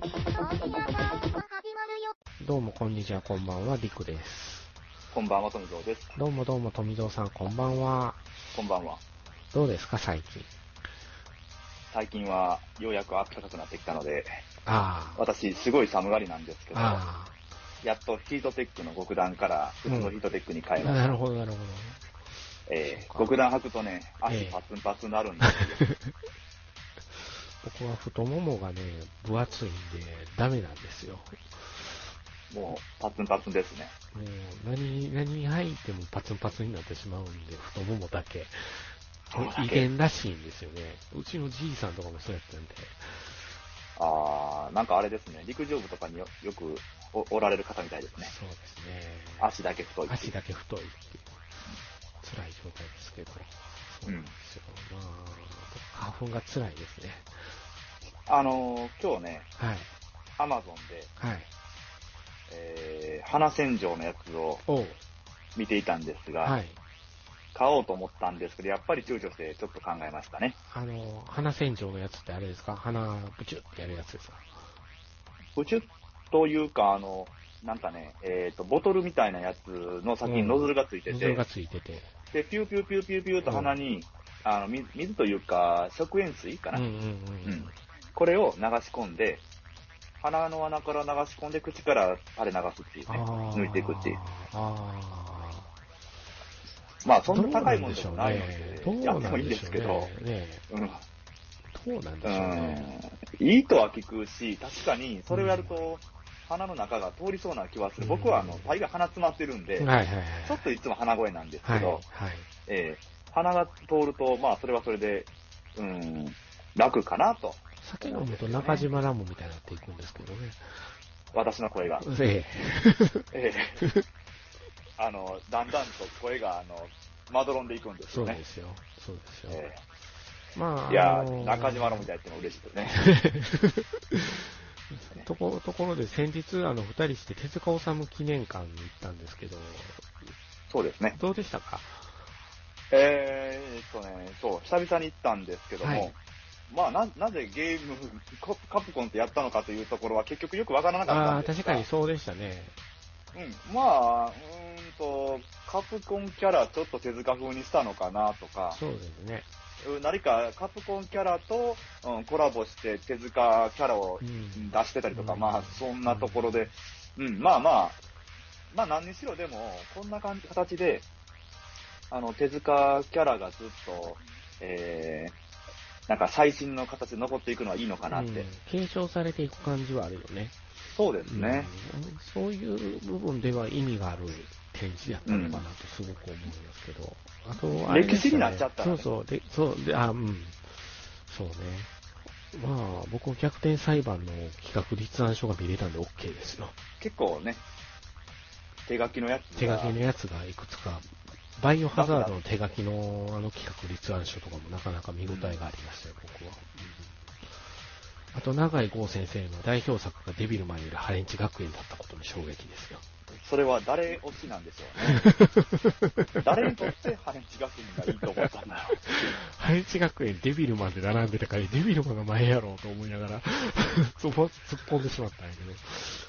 ね。どうもこんにちは、こんばんは、りくです。こんばんは、富蔵です。どうもどうも、富蔵さん、こんばんは。こんばんは。どうですか、最近？最近はようやく暖かくなってきたので、ああ。私、すごい寒がりなんですけど、あやっとヒートテックの極暖から普通のヒートテックに変えあ。ました。なるほど、なるほど。えー極暖履くとね、足ええパツンパツンになるんで すよ。僕は太ももがね、分厚いんで、ダメなんですよ。もう、パツンパツンですね。もう、何、何履いてもパツンパツンになってしまうんで、太ももだけ。そうだけ遺伝らしいんですよね。うちのじいさんとかもそうやったんで。あー、なんかあれですね、陸上部とかによよくおおられる方みたいですね。そうですね。足だけ太い足だけ太いっていう。辛い状態ですけど。そうなんですよ。まあ、花粉が辛いですね。あのー今日ね、はい。アマゾンで、はい。えー、花洗浄のやつをおう。見ていたんですが、はい。買おうと思ったんですけど、やっぱり躊躇してちょっと考えましたね。あの、鼻洗浄のやつってあれですか？鼻ブチュってやるやつですか？宇宙というか、あの、なんかね、えっ、と、ボトルみたいなやつの先にノズルがついてて、ノズルがついてて。で、ピューピューピューピューピューと鼻に、あの水、水というか、食塩水かな、うんうんうん。うんこれを流し込んで、鼻の穴から流し込んで、口から垂れ流すっていうね、抜いていくっていう。あまあ、あ。そんな高いもんでもないので、どうやってもいいんですけど、ね。ねうん。どうなんでしょうね。うんいいとは聞くし、確かにそれをやると、鼻の中が通りそうな気はする。僕はあの、大概鼻詰まってるんで。ちょっといつも鼻声なんですはい。けど、はい。えー鼻が通ると、まあ、それはそれで、うん、楽かなと、酒飲むと中島ラムみたいになっていくんですけどね。私の声が。ええーあの、だんだんと声が、あの、まどろんでいくんでえ。すよね。そうですよ。そうですよ。えまあ、ーいやあのー、中島のみたいってのは嬉しいですね。ところ、ところで先日、あの、二人して手塚治虫記念館に行ったんですけど、そうですね。どうでしたか？えーっとね、そう、久々に行ったんですけども、はいまあな、なぜゲーム、カカプコンってやったのかというところは結局よくわからなかったああ、んですが。確かにそうでしたね。うん、まあ、うーんと、カプコンキャラちょっと手塚風にしたのかなとか、そうですね。うん何かカプコンキャラと、うん、コラボして手塚キャラをうん出してたりとか、うん。まあ、そんなところで、うん、まあまあ、まあ何にしろでも、こんな感じ、形で、あの、手塚キャラがずっと、えー、なんか最新の形で残っていくのはいいのかなって。うん継承されていく感じはあるよね。そうですね。うんそういう部分では意味がある展示やったのかなとすごく思いますけど。あと、あれですよ歴史になっちゃったらねそうそう、で、そう、で、あ、うん。そうね。まあ、僕、逆転裁判の企画立案書が見れたんで OK ですよ。結構ね、手書きのやつが手書きのやつがいくつか、バイオハザードの手書きのあの企画立案書とかもなかなか見応えがありましたよ、僕は。あと、長井剛先生の代表作がデビルマンよりハレンチ学園だったことに衝撃ですよ。それは誰推しなんでしょうね。誰にとってハレンチ学院がいいと思ったんだろう。ハレンチ学園デビルマンで並んでたから、デビルマンが前やろうと思いながら、そこ突っ込んでしまったんやけど。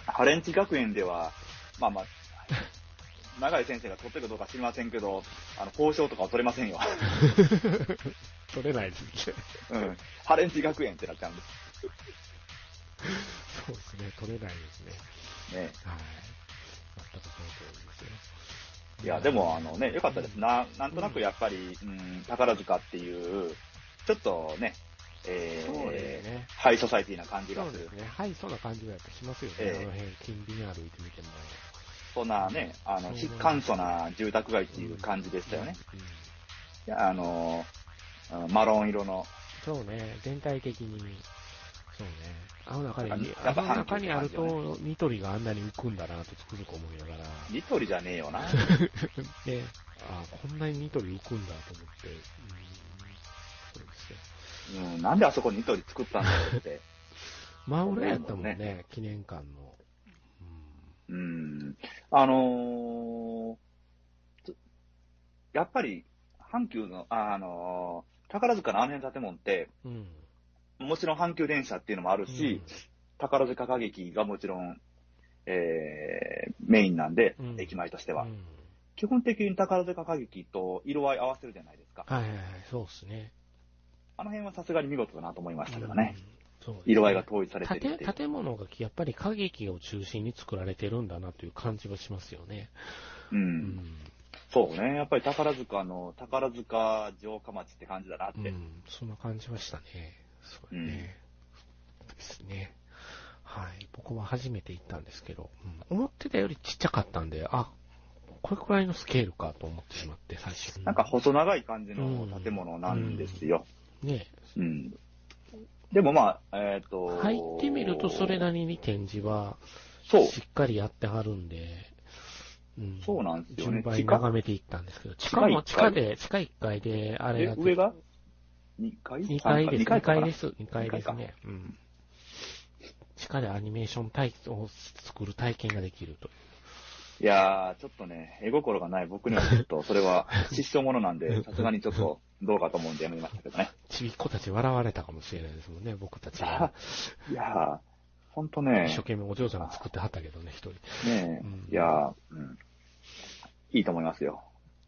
ハレンチ学園では、まあまあ、長井先生が取ってるかどうか知りませんけど、あの、交渉とかは取れませんよ。取れないですね。うん。ハレンチ学園ってなっちゃうんでそうですね、取れないですね。すね。はい。全くその通りですよ。いや、でも、あのね、よかったです。な、なんとなくやっぱり、うん、宝塚っていう、ちょっとね、えー、そうですねハイソサイティな感じがするそうです。ね。はい、そんな感じがやっぱしますよね。ええあの辺、近隣歩いてみても。そんなね、あの、簡素な住宅街っていう感じでしたよね。あの、うんマロン色の、そうね、全体的に、そうね。あの中に、やっぱあの中にあると、ニトリがあんなに浮くんだなとつくづく思いながら、ニトリじゃねえよな。で、あこんなにニトリ浮くんだと思って、うん、そうですよ。うん、なんであそこにニトリ作ったんだろうって。真裏やったもんね、ね記念館の。うん。あのーつやっぱり、阪急の、あ、あのー宝塚のあの辺の建物って、うん。もちろん阪急電車っていうのもあるし、宝塚歌劇がもちろん、えー、メインなんで、うん駅前としては。うん基本的に宝塚歌劇と色合い合わせるじゃないですか。はいはいはい、そうですね。あの辺はさすがに見事だなと思いましたけどね。うん。色合いが統一されてるっていう。建建物がやっぱり歌劇を中心に作られてるんだなという感じはしますよね。う。うんん。そうね。やっぱり宝塚の、宝塚城下町って感じだなって。うん、そんな感じましたね。そうね。ですね。はい。僕は初めて行ったんですけど、うん思ってたよりちっちゃかったんで、あ、これくらいのスケールかと思ってしまって、最初。なんか細長い感じの建物なんですよ。ね、うん。でもまあ、えっ、と。入ってみるとそれなりに展示はそう。しっかりやってはるんで、うん、そうなんですよね順番に眺めていったんですけど、地下も地地下で、地下1階で、あれが、え上が ?2 階2階です、2 2階かな？階です、2階ですね。うん。地下でアニメーション体を作る体験ができるといやー、ちょっとね、絵心がない僕にはちょっと、それは失笑者なんで、さすがにちょっとどうかと思うんでやめましたけどね。ちびっ子たち笑われたかもしれないですもんね、僕たちが。いやー、ほんと一ね生、懸命お嬢さんが作ってはったけどね、一人。ねうんいやー、うん、いいと思いますよ。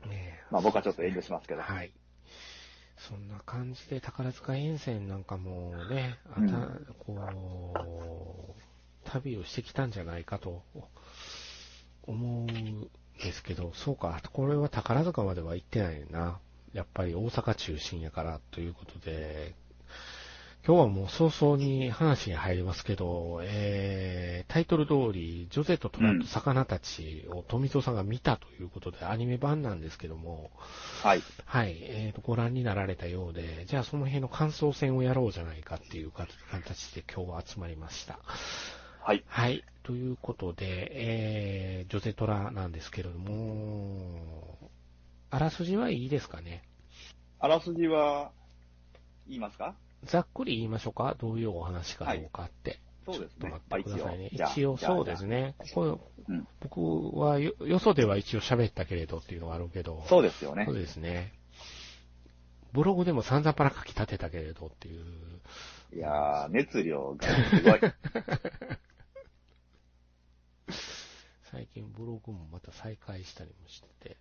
ねまあ僕はちょっと遠慮しますけど。はい。そんな感じで宝塚沿線なんかもね、あたうんこう、旅をしてきたんじゃないかと思うんですけど、そうか、これは宝塚までは行ってないな。やっぱり大阪中心やからということで、今日はもう早々に話に入りますけど、えー、タイトル通り、ジョゼとトラと魚たちを富蔵さんが見たということで、アニメ版なんですけども、はい。はい、えーと、ご覧になられたようで、じゃあその辺の感想戦をやろうじゃないかっていう形で今日は集まりました。はい。はい、ということで、えー、ジョゼトラなんですけれども、あらすじはいいですかね？あらすじは、言いますか？ざっくり言いましょうか？どういうお話かどうかって。そうですねちょっ。と待ってくださいね。一応そうですね。これうん僕はよ、よそでは一応喋ったけれどっていうのがあるけど。そうですよねそう。ですね。ブログでも散々パラ書き立てたけれどっていう。いやー、熱量がすごい。最近ブログもまた再開したりもしてて。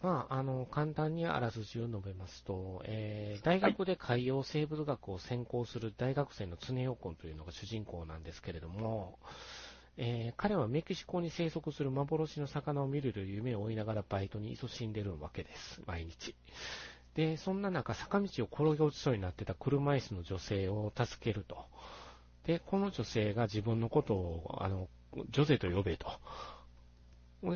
まあ、あの、簡単にあらすじを述べますと、えー、大学で海洋生物学を専攻する大学生の常陽君というのが主人公なんですけれども、えー彼はメキシコに生息する幻の魚を見るという夢を追いながらバイトに勤しんでるわけです、毎日。で、そんな中、坂道を転げ落ちそうになってた車椅子の女性を助けると。で、この女性が自分のことを、あの、ジョゼと呼べと。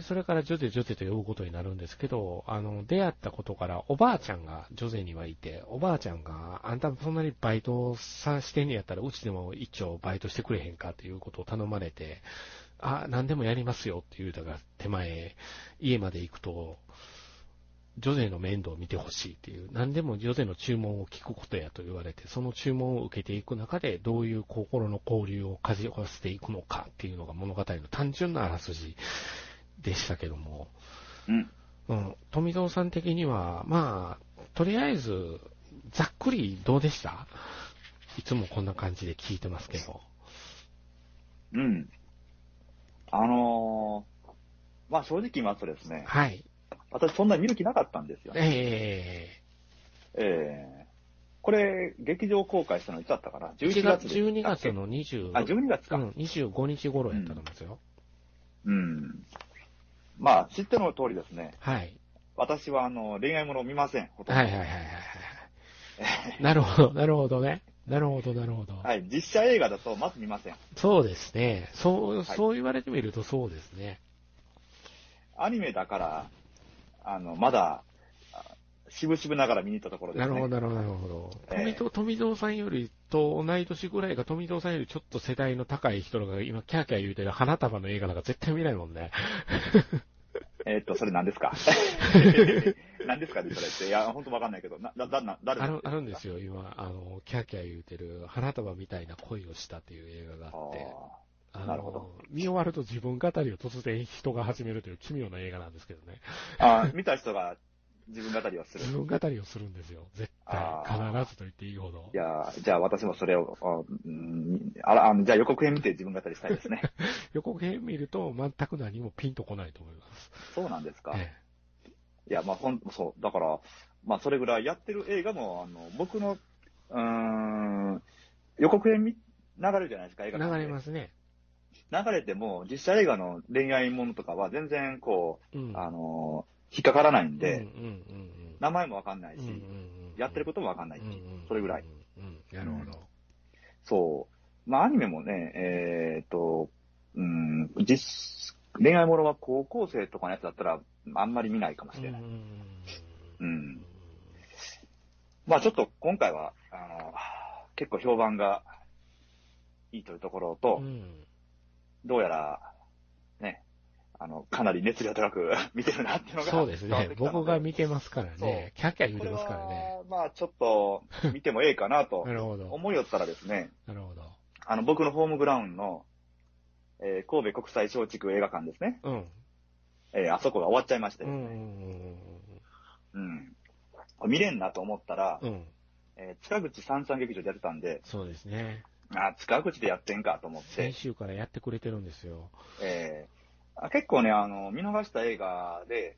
それからジョゼ、ジョゼと呼ぶことになるんですけど、あの、出会ったことからおばあちゃんがジョゼにはいて、おばあちゃんが、あんたそんなにバイトさしてんねやったら、うちでも一丁バイトしてくれへんかということを頼まれて、あ、何でもやりますよって言うたが手前、家まで行くと、ジョゼの面倒を見てほしいっていう、何でもジョゼの注文を聞くことやと言われて、その注文を受けていく中で、どういう心の交流をかじわせていくのかっていうのが物語の単純なあらすじでしたけども、うん。うん、富蔵さん的には、まあ、とりあえず、ざっくりどうでした？いつもこんな感じで聞いてますけど。うん。あのー、まあ正直言いますとですね、はい。私そんなに見る気なかったんですよ。えええこれ、劇場公開したのいつだったかな？ー、?11 1月月、で12したっけ？月の20、あ、12月か。うん、25日頃やったと思いますよ。うん。まあ、知っての通りですね。はい。私は、あの、恋愛ものを見ません。ほとんどはいはいはいはいはい。なるほど、なるほどね。なるほど、なるほど。はい。実写映画だと、まず見ません。そうですね。そう、いそう言われてみるとそうですね。アニメだから、あの、まだ、あ渋々ながら見に行ったところですね。なるほど、なるほど、なるほど。ええ富蔵、富蔵さんよりと同い年ぐらいが富蔵さんよりちょっと世代の高い人が今キャーキャー言うてる花束の映画なんか絶対見ないもんね。えーっと、それ何ですか？何ですかね、それって。いや、本当わかんないけど、な、だ、だ、な、誰ある、あるんですよ。よ、今、あの、キャーキャー言うてる花束みたいな恋をしたっていう映画があって。なるほど見終わると自分語りを突然人が始めるという奇妙な映画なんですけどね。あー見た人が自分語りをする。自分語りをするんですよ。絶対。必ずと言っていいほどい。やじゃあ私もそれを、あうんあらあのじゃあ予告編見て自分語りしたいですね。予告編見ると全く何もピンとこないと思います。そうなんですか。えいや、まあ、ほん、そう。だから、まあ、それぐらいやってる映画も、あの、僕の、うーん、予告編見、流れるじゃないですか、映え画流れますね。流れても、実写映画の恋愛ものとかは全然、こうん。う、あの、引っかからないんで、うんうんうんうん。名前もわかんないし、うんうんうんやってることもわかんないし、うんうんそれぐらい。。なるほど。そう。まあ、アニメもね、えーっと、うん、実、恋愛ものは高校生とかのやつだったら、あんまり見ないかもしれない。うんうんうんまあちょっと今回は、あの、結構評判がいいというところと、うん。どうやら、ね、あの、かなり熱量高く 見てるなっていうのがそうですね僕が見てますからね。キャッキャ言うてますからね。は、まあちょっと見てもええかなと なるほど。思いよったらですね、なるほど。あの、僕のホームグラウンドの、えー神戸国際松竹映画館ですね。うん。えーあそこが終わっちゃいましてうんうですね。んうん。見れんなと思ったら。うん。えー塚口三三劇場でやってたんで、そうですね。あ、塚口でやってんかと思って先、週からやってくれてるんですよ。えーあ結構ね、あの、見逃した映画で、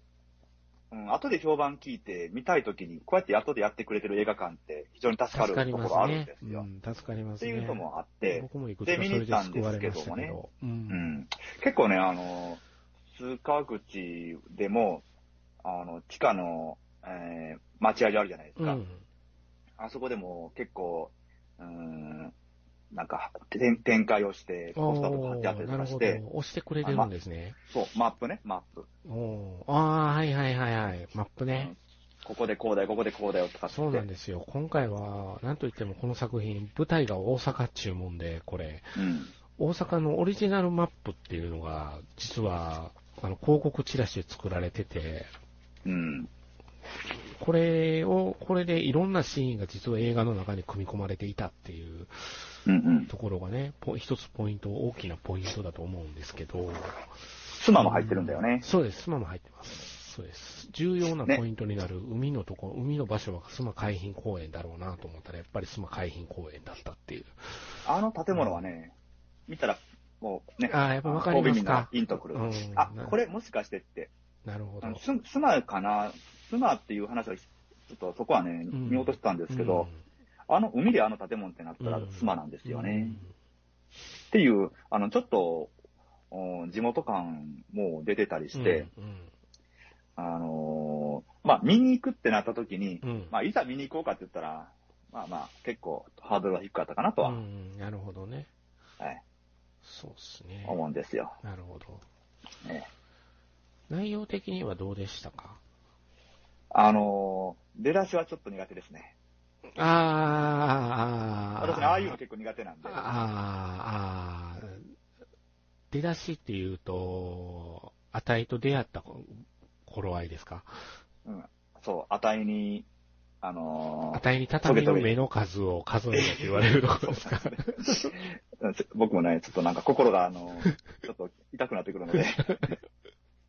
うん、後で評判聞いて見たいときに、こうやって後でやってくれてる映画館って非常に助かるところあるんで。すよ。うん、助かりますね。っていうのもあって、僕もいくつかそれで救われましたけど。う。うんん、結構ね、あの、塚口でも、あの、地下の、えー、待合所あるじゃないですか。うん。あそこでも結構、うん、なんか、展展開をして、ポスターとか貼ってあったりして、押してくれてるんですね。そう、マップね、マップ。ああ、はいはいはいはい。マップね。ここでこうだよ、ここでこうだよとか。そうなんですよ。今回は、なんといってもこの作品、舞台が大阪注文で、これ、うん。大阪のオリジナルマップっていうのが、実は、あの、広告チラシで作られてて、うん。これを、これでいろんなシーンが実は映画の中に組み込まれていたっていううんうん。ところがね、ポ一つポイント、大きなポイントだと思うんですけど、妻も入ってるんだよね。そうです、スマも入ってます。そうです。重要なポイントになる海のとこ、海の場所はスマ海浜公園だろうなと思ったら、やっぱりスマ海浜公園だったっていう。あの建物はね、見たら、もうね、ああ、やっぱわかりますか？る。うんあ、これもしかしてって、なるほどあの。ススマかな？スマっていう話は、ちょっとそこはね、ん。見落としたんですけど、あの海であの建物ってなったらスマなんですよね。っていう、あの、ちょっと、お地元感も出てたりうんして、うん。あのーまあ、見に行くってなった時に、うん。うんまあ、いざ見に行こうかって言ったら、まあまあ、結構ハードルは低かったかなとは、うん。なるほどね。はい、そうですね。思うんですよ。なるほど。ね内容的にはどうでしたか？あのー出だしはちょっと苦手ですね。あー。あー、私ね、ああいうの結構苦手なんで。ああ、ああ、出だしっていうと、あたいと出会った頃合いですか？うん、そう、値に、あのーあたいに畳の目の数を数えろって言われるところですか？うん僕もね、ちょっとなんか心が、あのーちょっと痛くなってくるので、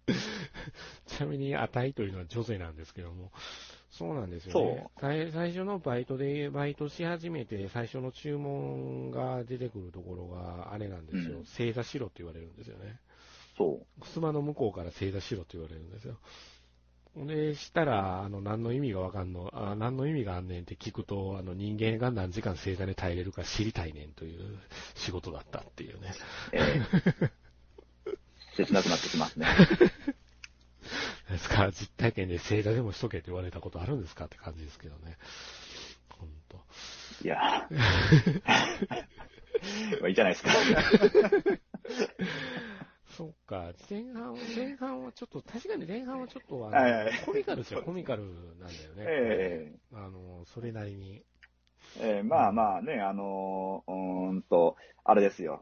ちなみに、あたいというのは女性なんですけども、そうなんですよね。最初のバイトで、バイトし始めて、最初の注文が出てくるところが、あれなんですよ。うん正座しろって言われるんですよね。そう。襖の向こうから正座しろって言われるんですよ。で、したら、あの、何の意味がわかんの、あ何の意味があんねんって聞くと、あの、人間が何時間正座で耐えれるか知りたいねんという仕事だったっていうね。えー 切なくなってきますね。ですから、実体験で正座でもしとけって言われたことあるんですかって感じですけどね。ほんと。いやー まあいいじゃないですか。そっか、前半、前半はちょっと、確かに前半はちょっと、あはいはいの、コミカルですよ、コミカルなんだよね。えあの、それなりに。ええーまあまあね、あのーうーんと、あれですよ。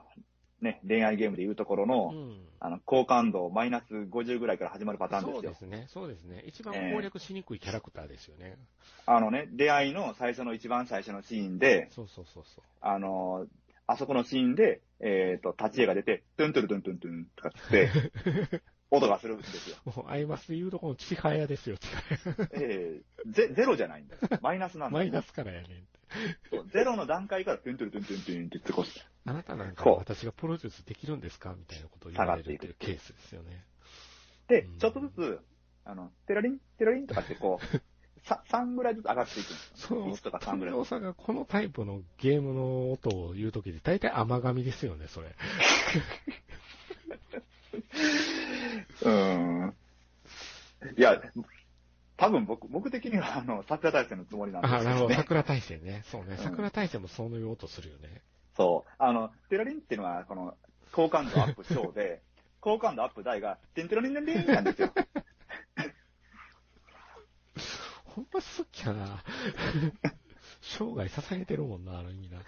ね、恋愛ゲームでいうところの、うん。あの、好感度マイナス50ぐらいから始まるパターンですよそうで。すね、そうですね。一番攻略しにくいキャラクターですよね。あのね、出会いの最初の一番最初のシーンで、そうそうそうそう。あのーあそこのシーンで、えっ、と、立ち絵が出て、トゥントゥルトゥントゥントゥンとかって、音がするんですよ。もう、アイマスで言うとこのチハヤですよ、チハヤ。ええゼゼロじゃないんです。マイナスなんです。マイナスからやねんって。そうゼロの段階からトゥントゥントゥントゥントゥンって少し。あなたなんか私がプロデュースできるんですかみたいなことを言われるっていうケースですよね。でうん、ちょっとずつ、あの、テラリン、テラリンとかってこう、さ3ぐらいずつ上がっていくんですよ、ね。その、1とか3ぐらい富。さんがこのタイプのゲームの音を言うときで、大体甘噛みですよね、それ。うーん。いや、多分僕、僕的には、あの、桜大戦のつもりなんですあ、よ、ね。なるほど。桜大戦ね。そうね。ん桜大戦もそういう音するよね。そう。あの、テラリンっていうのは、この、好感度アップ小で、好感度アップ大が、テンテラリンテンなんですよ。ほんま好きやな。生涯捧げてるもんな、あの意味な。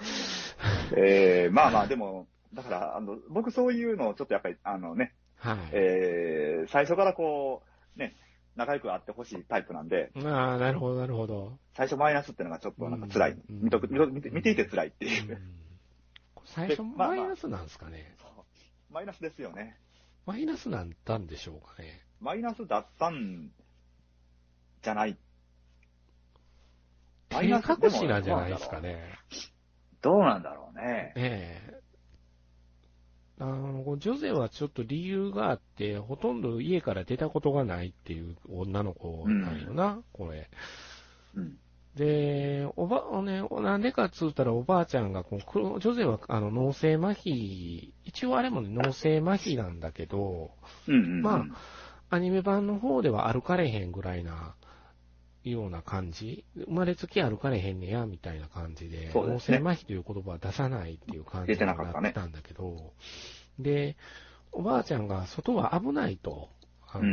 えー、まあまあ、でも、だから、あの、僕そういうのをちょっとやっぱり、あのね、はい。えー、最初からこう、ね、仲良くあってほしいタイプなんで、ああ、なるほど、なるほど。最初マイナスっていうのがちょっとなんか辛い。うん見とく見と見て見ていて辛いっていうう。ん最初、マイナスなんですかね。そうマイナスですよね。マイナスなんだんでしょうかね。マイナスだったんじゃない。マイナス隠しなんじゃないですかね。どうなんだろうね。ええ。あの、ジョゼはちょっと理由があって、ほとんど家から出たことがないっていう女の子なんよな、これ。うん。で、おば、ね、なんでかっつうたらおばあちゃんがこうジョゼはあの脳性麻痺、一応あれもね、脳性麻痺なんだけど、うんうんうん。まアニメ版の方では歩かれへんぐらいな、ような感じ。生まれつき歩かれへんねや、みたいな感じで、脳そうですね。性麻痺という言葉は出さないっていう感じ出になったんだけど、で、おばあちゃんが外は危ないと、あの、う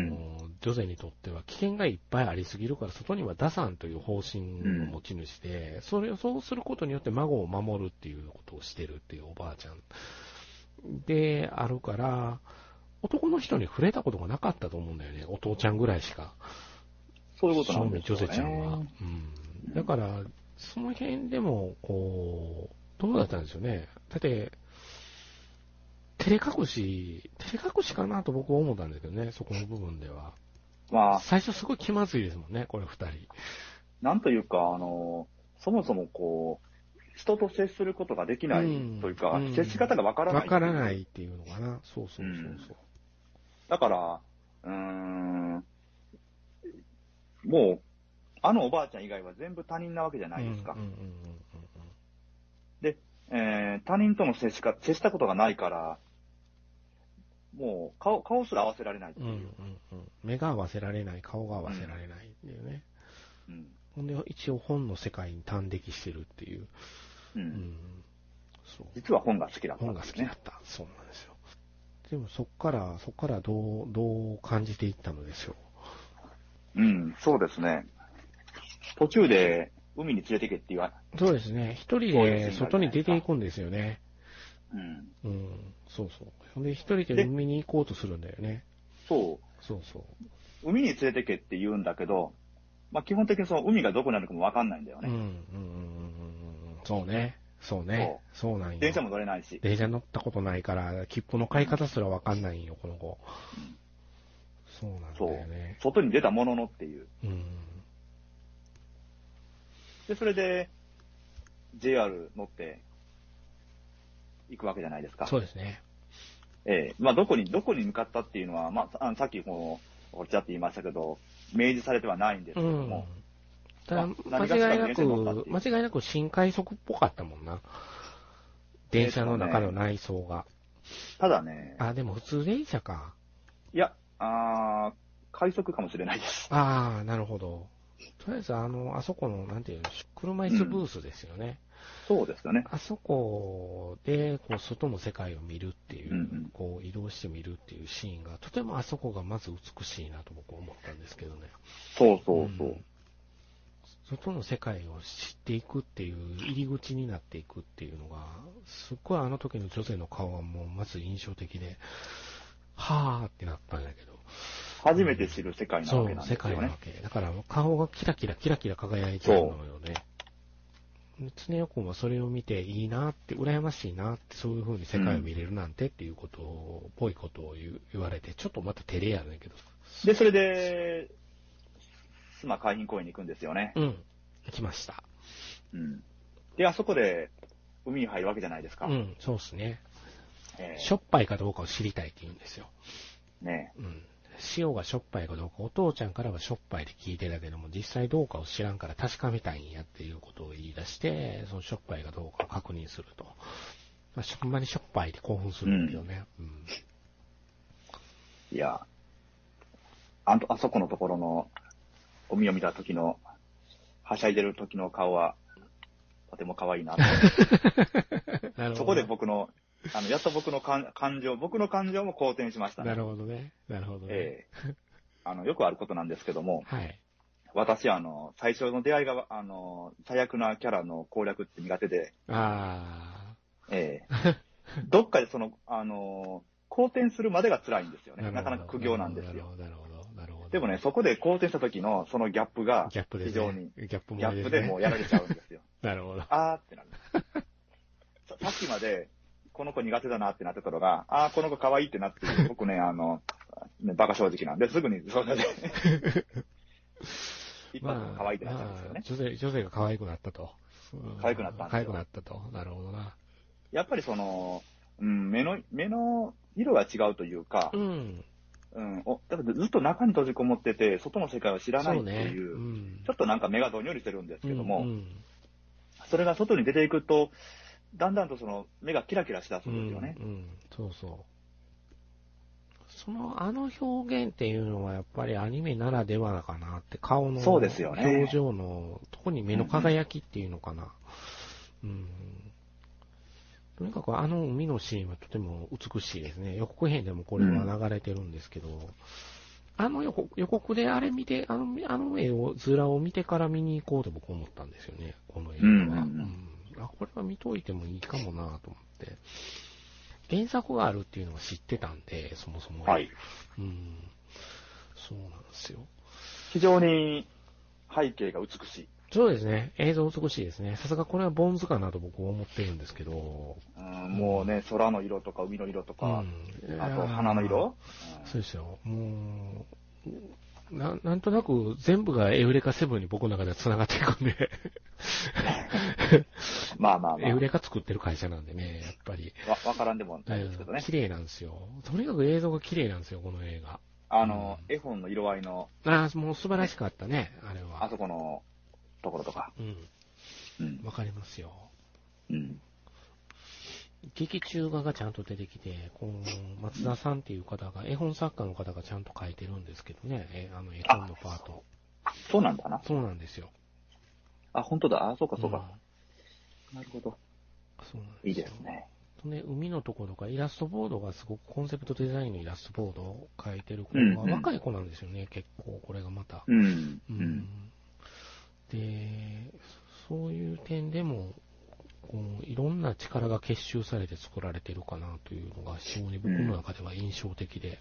ん。ジョゼにとっては危険がいっぱいありすぎるから外には出さんという方針の持ち主で、それをそうすることによって孫を守るっていうことをしてるっていうおばあちゃん。であるから、男の人に触れたことがなかったと思うんだよね。お父ちゃんぐらいしか。そういうことなんですよね。ゼちゃんは。うん。だから、その辺でも、こう、どうだったんですよね。だって、照れ隠し、照れ隠しかなと僕は思ったんだけどね、そこの部分では。まあ、最初すごい気まずいですもんね、これ二人。なんというか、あの、そもそもこう、人と接することができないうんというか、うん接し方がわからない。わからないっていうのかな。そうそうそうそう。だから、うーん、もう、あのおばあちゃん以外は全部他人なわけじゃないですか。うんうんうんうんえー他人との接しか、接したことがないから、もう顔、顔すら合わせられないっていう。うんうんうんうん目が合わせられない、顔が合わせられないっていうね。うんほんで、一応本の世界に端的してるっていう。ううんん。そう。実は本が好きだったねが好きだっ。た。そうなんですよ。でもそっから、そっからどう、どう感じていったのでしょうん、そうですね。途中で海に連れてけって言わ、う。そうですね。一人で外に出ていくんですよね。うん、うん。そうそう。ほんで、一人で海に行こうとするんだよね。そそうそう。う、海に連れてけって言うんだけど、まあ基本的にその海がどこになるかもわかんないんだようん、うん、ね。うん、うんうん。そうね。そうね。そうなんよ。電車も乗れないし。電車乗ったことないから、切符の買い方すらわかんないんよ、この子。そうなんだよね。外に出たもののっていう。うん。で、それで、JR 乗って、行くわけじゃないですか。そうですね。ええまあ、どこに、どこに向かったっていうのは、まあ、あのさっきこの、こっちだって言いましたけど、明示されてはないんですけども、ただ、あ間違いなく、間違いなく新快速っぽかったもんな。電車の中の内装が。ただね、あ、でも普通電車か。いや、あー快速かもしれないです。ああ、なるほど。とりあえず、あの、あそこの、なんていうの、車椅子ブースですよね。そうですよね。あそこで、こう、外の世界を見るっていう、うんうんこう、移動して見るっていうシーンが、とてもあそこがまず美しいなと僕は思ったんですけどね。そうそうそう。ん外の世界を知っていくっていう、入り口になっていくっていうのが、すっごいあの時の女性の顔はもうまず印象的で、はーってなったんだけど。初めて知る世界なそうわけなん、ですよね世界なわ。け。だから顔がキラキラキラキラ輝いてるのよね。常代君はそれを見ていいなって、羨ましいなって、そういう風に世界を見れるなんてっていうことを、ぽいことを言われて、ちょっとまた照れやねんけど。で、それで、須磨海浜公園に行くんですよね。うん。行きました。うん。で、あそこで海に入るわけじゃないですか。うん、そうですね。えしょっぱいかどうかを知りたいって言うんですよ。ーねうん。塩がしょっぱいかどうか、お父ちゃんからはしょっぱいって聞いてたけども、実際どうかを知らんから確かめたいんやっていうことを言い出して、そのしょっぱいかどうかを確認すると。まあ、しほんまにしょっぱいって興奮するんだけどね。うん。いや、あんと、あそこのところの、海を見た時の、はしゃいでる時の顔は、とても可愛いなと。なるほど。そこで僕の、あの、やっと僕の感感情、僕の感情も好転しましたね。なるほどね。なるほどね。ええあの、よくあることなんですけども、はい。私、あの、最初の出会いが、あの、最悪なキャラの攻略って苦手で、あええ どっかでその、あの、好転するまでが辛いんですよあ。ね。なかなか苦行なんですよ。なるほど、なるほど。でもね、そこで好転した時のそのギャップが、ギャップですね。非常に、ギャップもギャップでもうやられちゃうんですよ。なるほど。あーってなる。ささっきまで、この子苦手だなってなってたのが、あー、この子可愛いってなって、僕ね、あの、ね、バカ正直なんで、すぐに、それで、一発で可愛いってなっちゃうんですよね。女性、女性が可愛くなったと。うん可愛くなったんですよ可愛くなったと。なるほどな。やっぱりその、うん、目の、目の色が違うというかう、ん。うん、おだからずっと中に閉じこもってて、外の世界を知らない。っていう、んちょっとなんか目がどんよりしてるんですけども、うんうんそれが外に出ていくと、だんだんとその目がキラキラしだすんですよね。うん、うんそうそう。その、あの表現っていうのはやっぱりアニメならではかなって、顔の表情の、特に目の輝きっていうのかな。うん。とにかくあの海のシーンはとても美しいですね。予告編でもこれは流れてるんですけど、あの予告予告であれ見て、あの、あの絵を、図らを見てから見に行こうと僕思ったんですよね、この映画は。うんうんうんうんあ、これは見といてもいいかもなと思って。原作があるっていうのは知ってたんで、そもそも。はい。うん。そうなんですよ。非常に背景が美しい。そうですね。映像美しいですね。さすがこれはボンズかなと僕は思ってるんですけど。うん、もうね、空の色とか海の色とか、うんあと花の色、そうですよ。もう、ななんとなく全部がエウレカセブンに僕の中では繋がっていくんで。う んまあまあまエウレカ作ってる会社なんでね、やっぱり。あ、わわからんでもないですけどね。綺麗なんですよ。とにかく映像が綺麗なんですよ、この映画。あの、絵本の色合いの、ああ、もう素晴らしかったね、あれは。あそこのところとか。うん。うん。わかりますよ。うん。劇中画がちゃんと出てきて、この松田さんっていう方が、絵本作家の方がちゃんと書いてるんですけどね、えあの絵本のパート。そうなんだな。そうなんですよ。あ、本当だ。あ、そうかそううんか。なるほど。そうなんですよいいですね。とね、海のところがイラストボードがすごくコンセプトデザインのイラストボードを描いてる子がうんうん若い子なんですよね、結構、これがまた。うん。ううんん。で、そういう点でも、こういろんな力が結集されて作られてるかなというのが非常に僕の中では印象的で、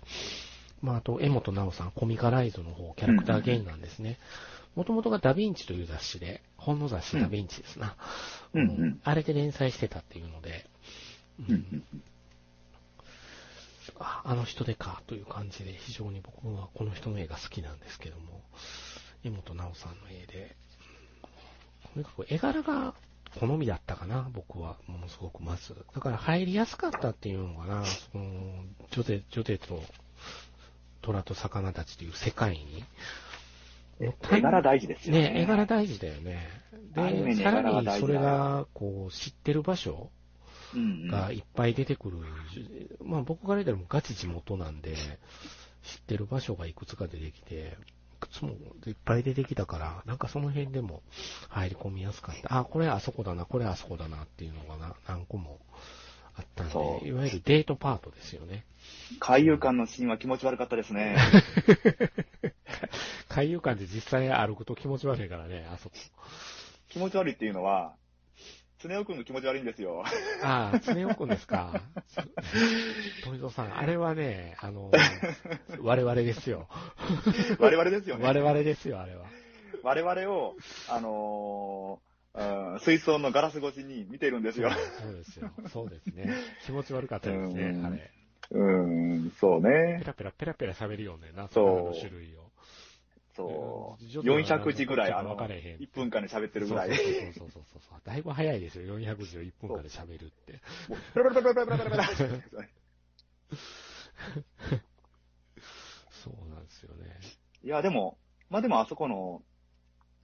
まあ、あと、江本直さん、コミカライズの方、キャラクター原なんですね。もともとがダヴィンチという雑誌で、本の雑誌ダヴィンチですな。うんうん。あれで連載してたっていうので、うん。うんうんああの人でかという感じで、非常に僕はこの人の絵が好きなんですけども、江本直さんの絵で、とにかく絵柄が好みだったかな、僕は、ものすごくまず。だから入りやすかったっていうのかな、その、ジョゼ、ジョゼと虎と魚たちという世界に。絵柄大事ですよね。ね、絵柄大事だよね。で、さらにそれが、こう、知ってる場所うんうんがいっぱい出てくる。まあ僕から言ったらもうガチ地元なんで、知ってる場所がいくつか出てきて、つもいっぱい出てきたから、なんかその辺でも入り込みやすかった。あ、これあそこだな、これあそこだなっていうのがな何個もあったんそうで、いわゆるデートパートですよね。海遊館のシーンは気持ち悪かったですね。海遊館で実際歩くと気持ち悪いからね、あそこ。気持ち悪いっていうのは、常雄くんが気持ち悪いんですよ。ああ、常雄くんですか？富蔵さん、あれはね、あの、我々ですよ。我々ですよね。我々ですよ、あれは。我々を、あのうん水槽のガラス越しに見てるんですよ。そうですよ。そうですね。気持ち悪かったですね、うんあれ。うん、そうペね。ラペラペラペラ喋るよね、な、そう魚の種類を。そう。ちょっと400字ぐらい、あの、分かれへん1分間で喋ってるぐらい。そうそうそうそうそうそう。だいぶ早いですよ、400字を1分間で喋るって。ペラペラペラペラペラペラペラそうなんですよね。いや、でも、まあでもあそこの、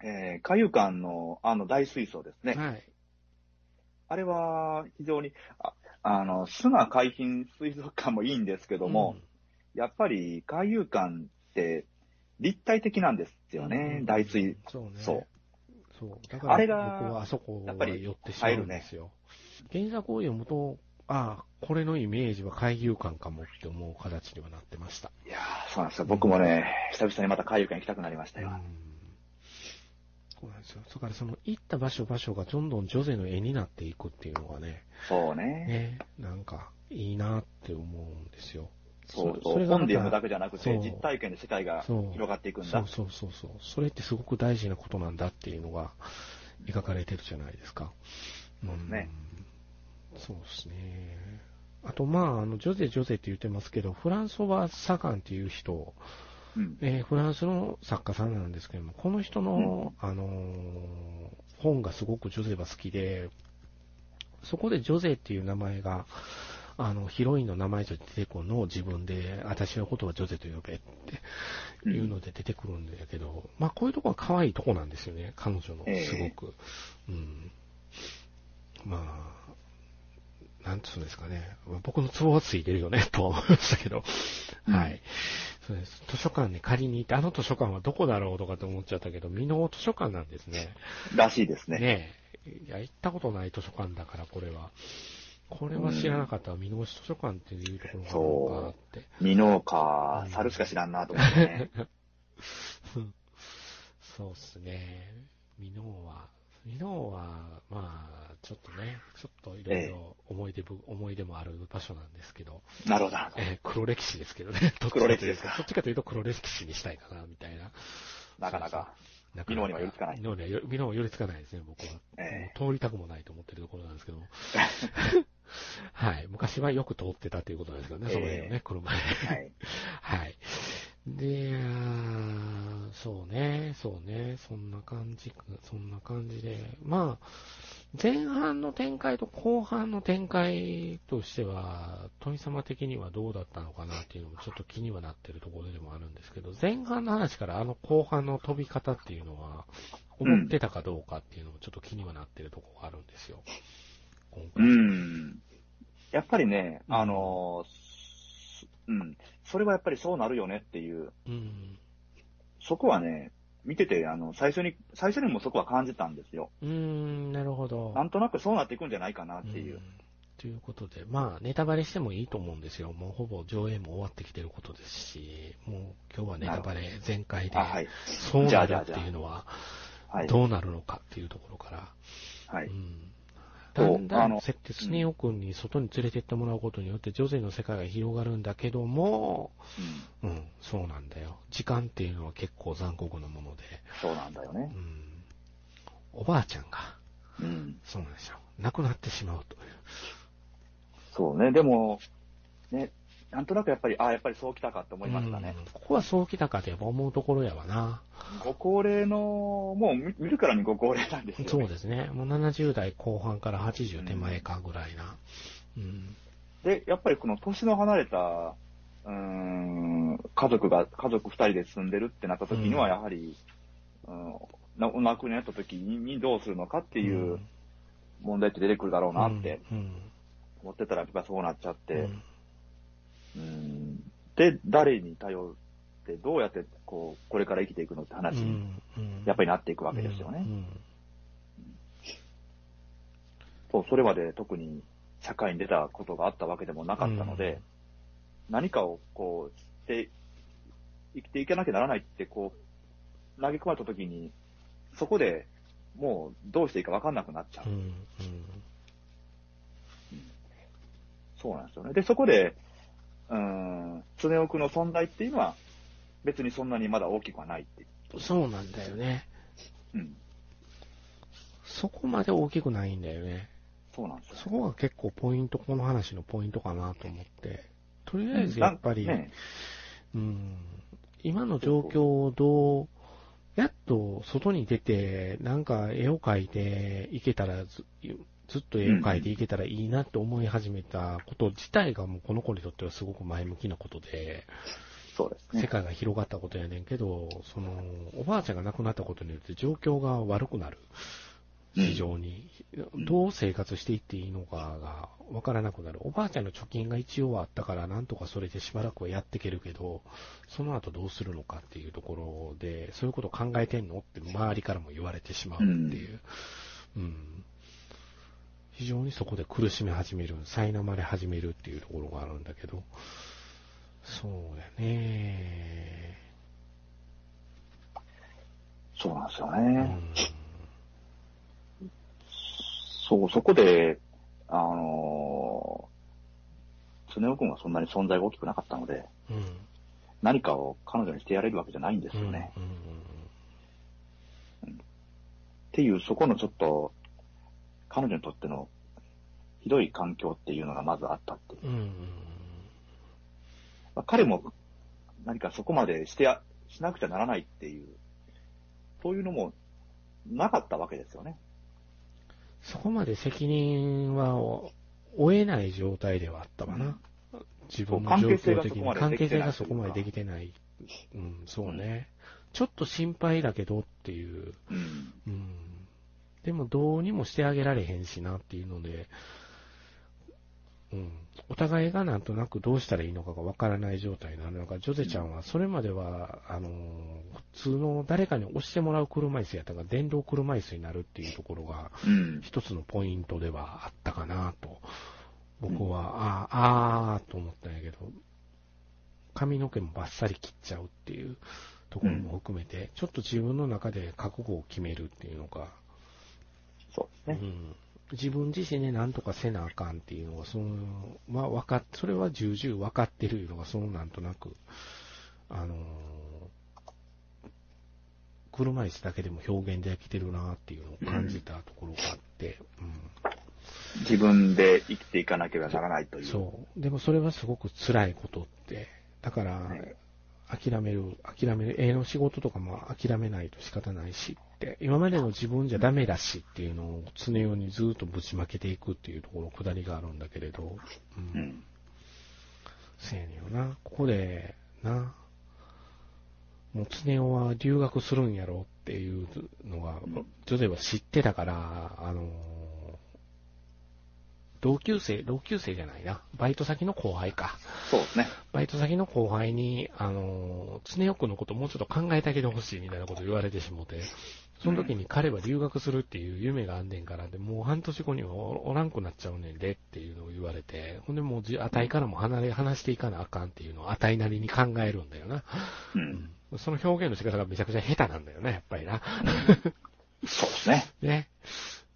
えー、海遊館のあの大水槽ですね。はい。あれは非常に、ああの、砂海浜水族館もいいんですけども、やっぱり海遊館って立体的なんですよね、うん大水。そうね。そう。そう。だから、あれが僕はあそこはやっぱり寄ってしまうんですよ。原作を読むと、ああ、これのイメージは海遊館かもって思う形にはなってました。いやーそうなんですよ。僕もね、久々にまた海遊館行きたくなりましたよ。うんそうなんですよ。だからその行った場所場所がどんどんジョゼの絵になっていくっていうのがね、そうね。ね、なんかいいなって思うんですよ。そうそう。本で読むだけじゃなくて、実体験で世界が広がっていくんだそう。そうそうそう。それってすごく大事なことなんだっていうのが描かれてるじゃないですか。そうですねうん。そうですね。あと、まあ、あの、ジョゼジョゼって言ってますけど、フランソワ・サガンっていう人、うん。えーフランスの作家さんなんですけども、この人の、あのー本がすごくジョゼは好きで、そこでジョゼっていう名前が、あの、ヒロインの名前と出てくるのを自分で、私のことはジョゼと呼べっていうので出てくるんだけど、まあこういうとこは可愛いとこなんですよね、彼女の、ええすごく。うん。まあ、なんつうんですかね。まあ僕のツボはついてるよね、とは思いましたけど。うんはい。そうです。図書館に借りに行って、あの図書館はどこだろうとかって思っちゃったけど、美濃図書館なんですね。らしいですね。ねえ。いや、行ったことない図書館だから、これは。これは知らなかったわ。美濃図書館っていうところがあって。ミノーカー、猿しか知らんなと思ってね。そうっすね。ミノーは、ミノーは、まあ、ちょっとね、ちょっといろいろ思い出ぶ、思い出もある場所なんですけど、なるほど。えー黒歴史ですけどね。黒歴史ですかそっちかというと黒歴史にしたいかな、みたいな。なかなか。なミノーには寄りつかないミノーには寄りつかないですね、僕は。えもう通りたくもないと思ってるところなんですけども。はい。昔はよく通ってたということなんですけどね、その辺をえね、車で。はい。はい。で、そうね、そうね、そんな感じか、そんな感じで。まあ、前半の展開と後半の展開としては、富様的にはどうだったのかなっていうのもちょっと気にはなってるところでもあるんですけど、前半の話からあの後半の飛び方っていうのは、思ってたかどうかっていうのもちょっと気にはなってるところがあるんですよ。今う回。ん。やっぱりね、うんあのうん。それはやっぱりそうなるよねっていう、うん。そこはね、見てて、あの、最初に、最初にもそこは感じたんですよ。うーん、なるほど。なんとなくそうなっていくんじゃないかなっていううん。ということで、まあ、ネタバレしてもいいと思うんですよ。もうほぼ上映も終わってきてることですし、もう今日はネタバレ全開であ、、はい。そうなるっていうのは、はい。どうなるのかっていうところから、はい。うん。そうだんだん、スネ夫君に外に連れてってもらうことによって、ジョゼの世界が広がるんだけども、うん。うん、そうなんだよ。時間っていうのは結構残酷なもので、そうなんだよねう。ん。おばあちゃんが、うん。そうなんですよ。亡くなってしまうという。そうね。でも、ね、なんとなくやっぱり、あやっぱりそうきたかって思いましたね。うんここはそうきたかっぱ思うところやわな。ご高齢の、もう見見るからにご高齢なんですよ、ね。そうですね。もう70代後半から80手前かぐらいな。うん。で、やっぱりこの年の離れた、うーん、家族が、家族二人で住んでるってなった時には、うんやはり、うん、なお亡くなった時にどうするのかっていう問題って出てくるだろうなってうん。思ってたら、やっぱそうなっちゃって、うんうん、で、誰に頼って、どうやって、こう、これから生きていくのって話に、うんやっぱりなっていくわけですよね。うんそう、それまで特に社会に出たことがあったわけでもなかったので、何かをこう、して、生きていかなきゃならないって、こう、投げ込まれた時に、そこでもうどうしていいか分かんなくなっちゃう。うんうんそうなんですよね。で、そこで、うーん、常奥の存在っていうのは、別にそんなにまだ大きくはないって。そうなんだよね。うん。そこまで大きくないんだよね。そうなんですよ。そこが結構ポイント、この話のポイントかなと思って。とりあえずやっぱり、うんねうん、今の状況をどう、やっと外に出て、なんか絵を描いていけたらず、ずっと絵を描いていけたらいいなって思い始めたこと自体がもうこの子にとってはすごく前向きなことで、そうですね。世界が広がったことやねんけど、その、おばあちゃんが亡くなったことによって状況が悪くなる。非常に。んどう生活していっていいのかがわからなくなる。おばあちゃんの貯金が一応あったから、なんとかそれでしばらくはやっていけるけど、その後どうするのかっていうところで、そういうこと考えてんのって周りからも言われてしまうっていう。うん。非常にそこで苦しめ始める、苛まれ始めるっていうところがあるんだけど、そうやね。そうなんですようね。ん。そう、そこで、あのー、常雄君はそんなに存在が大きくなかったので、うん。何かを彼女にしてやれるわけじゃないんですよね。うんうんっていう、そこのちょっと、彼女にとってのひどい環境っていうのがまずあったっていう。うんうんまあ彼も何かそこまでしてや、しなくちゃならないっていう、そういうのもなかったわけですよね。そこまで責任は負えない状態ではあったわな。自分の状況的に。関関係性ががそこまででできてない。うん、そうね。ちょっと心配だけどっていう。うん。うん。でもどうにもしてあげられへんしなっていうので、うん。お互いがなんとなくどうしたらいいのかがわからない状態になるのが、ジョゼちゃんはそれまでは、あの、普通の誰かに押してもらう車椅子やったが、電動車椅子になるっていうところが、うん。一つのポイントではあったかなと、僕は、ああ、ああ、と思ったんやけど、髪の毛もバッサリ切っちゃうっていうところも含めて、ちょっと自分の中で覚悟を決めるっていうのが、そうですね。うん、自分自身で何とかせなあかんっていうのが、その、まあ、わかっ、それは重々分かってるのが、そのなんとなく、あのー車椅子だけでも表現できてるなっていうのを感じたところがあって、うん自分で生きていかなければならないという。そう。でもそれはすごく辛いことって、だからはい、諦める、諦める、絵の仕事とかも諦めないと仕方ないし今までの自分じゃダメだしっていうのを常用にずっとぶちまけていくっていうところ、くだりがあるんだけれど、うん。うん。せやねんよな。ここで、な、もう常雄は留学するんやろっていうのが、ジョゼは知ってたから、あのー同級生、同級生じゃないな。バイト先の後輩か。そうですね。バイト先の後輩に、あのー、常雄くんのこともうちょっと考えてあげてほしいみたいなこと言われてしもて、その時に彼は留学するっていう夢があんねんから、で、もう半年後にはおおらんくなっちゃうねんでっていうのを言われて、ほんでもうじ、あたいからも離れ、離していかなあかんっていうのをあたいなりに考えるんだよな。うん。その表現の仕方がめちゃくちゃ下手なんだよね、やっぱりな。そうですね。ね。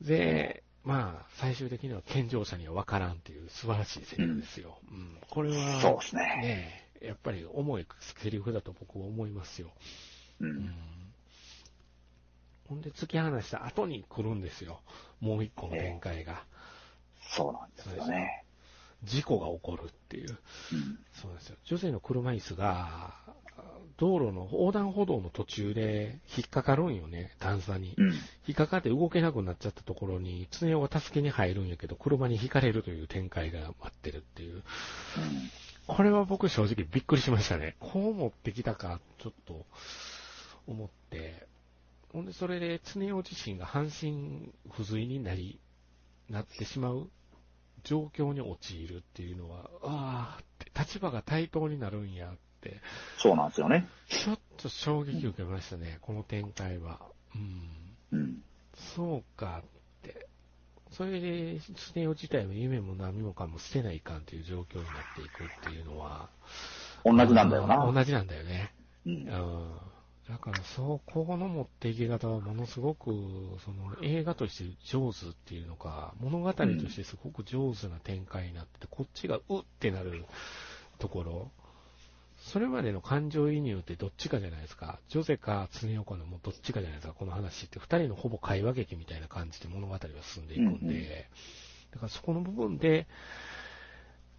で、まあ、最終的には健常者には分からんっていう素晴らしいセリフですよ。うん。これは、そうですね。ねえ、やっぱり重いセリフだと僕は思いますよ。う。うんん。ほんで突き放した後に来るんですよ。もう一個の展開が。そうなんですよね。事故が起こるっていう。うん。そうですよ。女性の車椅子が、道路の横断歩道の途中で引っかかるんよね、段差に。うん。引っかかって動けなくなっちゃったところに、常雄は助けに入るんやけど、車に引かれるという展開が待ってるっていう。これは僕正直びっくりしましたね。こう持ってきたか、ちょっと思って。ほんで、それで常雄自身が半身不随になり、なってしまう状況に陥るっていうのは、ああって、立場が対等になるんやって、そうなんですよね。ちょっと衝撃受けましたね、この展開は。うん。うん。そうかって。それで、スネ夫自体の夢も何もかも捨てないかんっていう状況になっていくっていうのは。同じなんだよな。同じなんだよね。うんうん。だから、そう、ここの持っていき方はものすごく、その映画として上手っていうのか、物語としてすごく上手な展開になってて、こっちがうってなるところ、それまでの感情移入ってどっちかじゃないですか。ジョゼか常岡のもどっちかじゃないですか、この話って。二人のほぼ会話劇みたいな感じで物語は進んでいくんで、だからそこの部分で、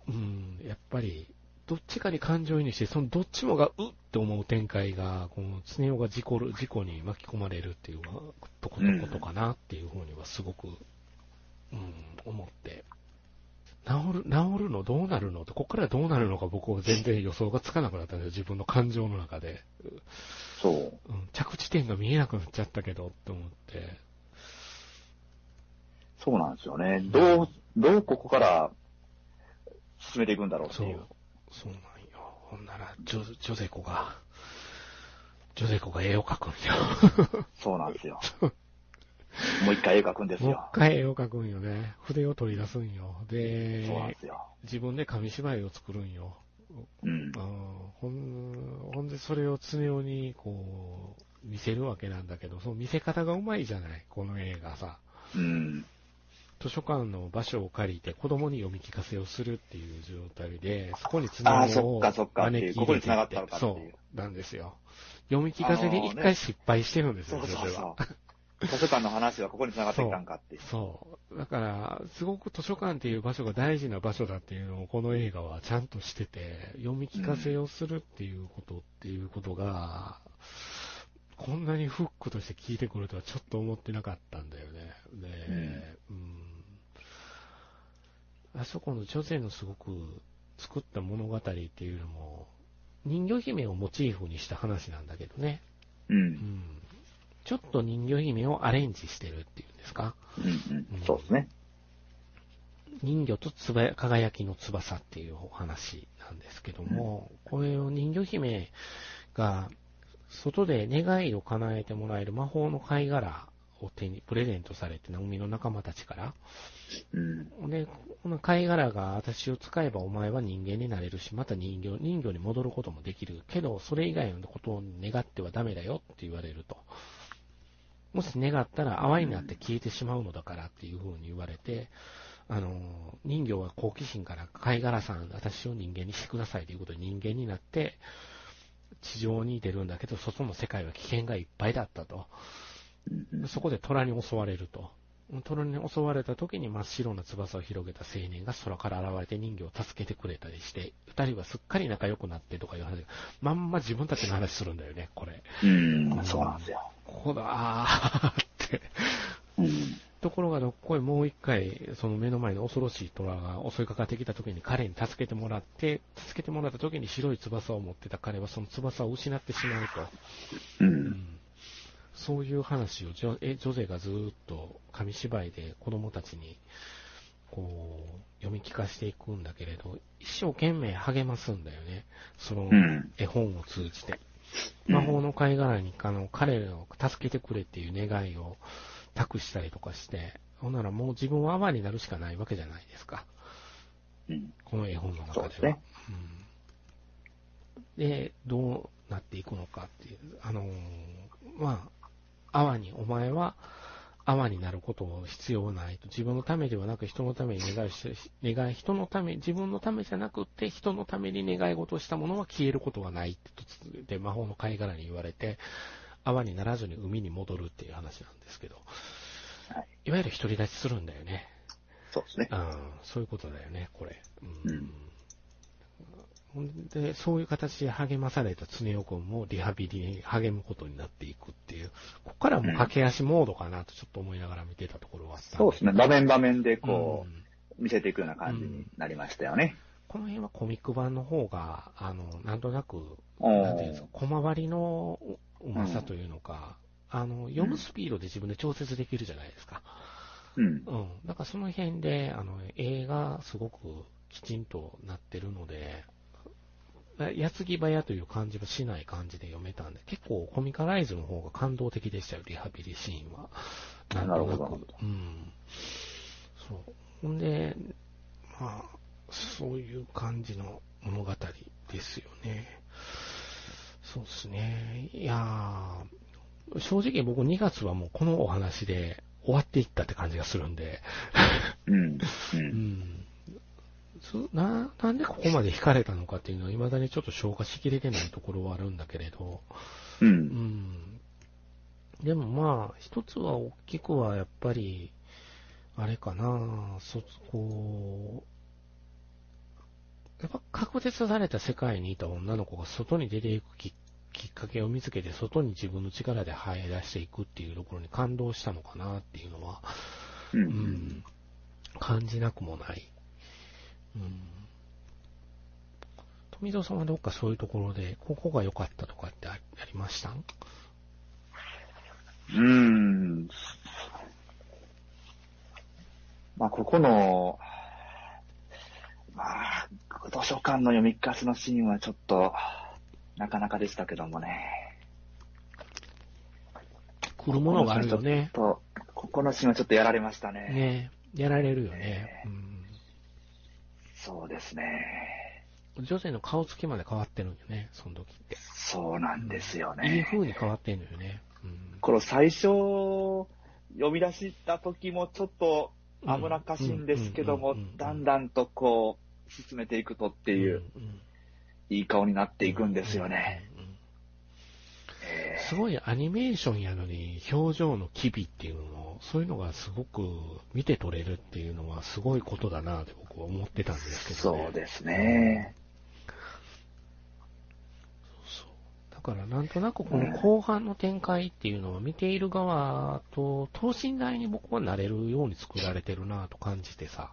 うん、やっぱり、どっちかに感情移入して、そのどっちもがうって思う展開が、この常岡が事故る、事故に巻き込まれるっていうとことことかなっていうふうにはすごく、うん、思って治る、治るのどうなるのって、ここからどうなるのか僕は全然予想がつかなくなったんですよ、自分の感情の中で。そう。うん、着地点が見えなくなっちゃったけど、って思って。そうなんですよね。どう、どうここから進めていくんだろうっていう。そう。そうなんよ。ほんなら、ジョ、ジョゼコが、ジョゼコが絵を描くんよ。そうなんですよ。もう一回絵描くんですよ。もう一回絵を描くんよね。筆を取り出すんよ。で、そうなんですよ。自分で紙芝居を作るんよ。うん。ほん、ほんでそれを常用に、こう、見せるわけなんだけど、その見せ方がうまいじゃないこの映画さ。うん。図書館の場所を借りて子供に読み聞かせをするっていう状態で、そこに常用を招き入れてって、そう、なんですよ。読み聞かせで一回失敗してるんですよ、それは。図書館の話はここに繋がってきたんかっていう。そう。だから、すごく図書館っていう場所が大事な場所だっていうのをこの映画はちゃんとしてて、読み聞かせをするっていうことっていうことが、うん、こんなにフックとして聞いてくるとはちょっと思ってなかったんだよね。で、うん、うん、あそこの女性のすごく作った物語っていうのも、人魚姫をモチーフにした話なんだけどね。うん。うんちょっと人魚姫をアレンジしてるっていうんですか？うんうん、そうですね。人魚とつば輝きの翼っていうお話なんですけども、うん、これを人魚姫が外で願いを叶えてもらえる魔法の貝殻を手にプレゼントされて、海の仲間たちから。うん、で、この貝殻が私を使えばお前は人間になれるし、また人魚、人魚に戻ることもできる。けど、それ以外のことを願ってはダメだよって言われると。もし願ったら泡になって消えてしまうのだからっていう風に言われて、あの、人魚は好奇心から貝殻さん、私を人間にしてくださいということで人間になって、地上に出るんだけど、外の世界は危険がいっぱいだったと。そこで虎に襲われると。虎に襲われた時に真っ白な翼を広げた青年が空から現れて人魚を助けてくれたりして、二人はすっかり仲良くなってとかいう話、まんま自分たちの話するんだよね、これ。うん、そうなんですよ。こだーって。うん、ところがどっこいもう一回、その目の前の恐ろしい虎が襲いかかってきた時に彼に助けてもらって、助けてもらった時に白い翼を持ってた彼はその翼を失ってしまうと。うん、うんそういう話をジョジョゼがずっと紙芝居で子供たちにこう読み聞かせていくんだけれど、一生懸命励ますんだよね。その絵本を通じて。魔法の貝殻にあの彼を助けてくれっていう願いを託したりとかして、ほんならもう自分は泡になるしかないわけじゃないですか。うん、この絵本の中では。で、ねうん、で、どうなっていくのかっていう、あのー、まあ、泡に、お前は泡になることを必要ないと。自分のためではなく人のために願いして、願い、人のため、自分のためじゃなくて人のために願い事をしたものは消えることはないってで魔法の貝殻に言われて、泡にならずに海に戻るっていう話なんですけど、はい、いわゆる独り立ちするんだよね。そうですね。うん、そういうことだよね、これ。うん、うんで、そういう形で励まされた常雄君もリハビリに励むことになっていくっていう、ここからもう駆け足モードかなとちょっと思いながら見てたところはあった、そうですね。場面場面でこう、うん、見せていくような感じになりましたよね。この辺はコミック版の方が、あの、なんとなく、なんていうんですか、小回りのうまさというのか、うん、あの、読むスピードで自分で調節できるじゃないですか。うん。うん。だからその辺で、あの、映画すごくきちんとなってるので、矢継ぎ早という感じはしない感じで読めたんで、結構コミカライズの方が感動的でしたよ、リハビリシーンは。なんとなく。うん。そう。ほんで、まあ、そういう感じの物語ですよね。そうですね。いやー、正直僕2月はもうこのお話で終わっていったって感じがするんで。うん。うんずな、なんでここまで惹かれたのかっていうのは未だにちょっと消化しきれてないところはあるんだけれど、う。うんん。でもまあ、一つは大きくはやっぱり、あれかな、そ、こう、やっぱ確実された世界にいた女の子が外に出ていくききっかけを見つけて、外に自分の力で這い出していくっていうところに感動したのかなっていうのは、う。うんん、感じなくもない。うん。富蔵さんはどっかそういうところで、ここが良かったとかってあありました？んうん。まあ、ここの、まあ、図書館の読み聞かせのシーンはちょっと、なかなかでしたけどもね。来るものがあるよね。ここのシーンはちょっとやられましたね。ねやられるよね。そうですね。うん。女性の顔つきまで変わってるんよね、その時って。そうなんですよいいね。風に変わってんのよね。うん。この最初、呼び出した時もちょっと危なっかしいんですけどもだんだんとこう、進めていくとっていう、いい顔になっていくんですよね。。すごいアニメーションやのに、表情の機微っていうのも、そういうのがすごく見て取れるっていうのはすごいことだなって僕は思ってたんですけーどね。そうですね。だからなんとなくこの後半の展開っていうのは見ている側と等身大に僕はなれるように作られてるなと感じてさ、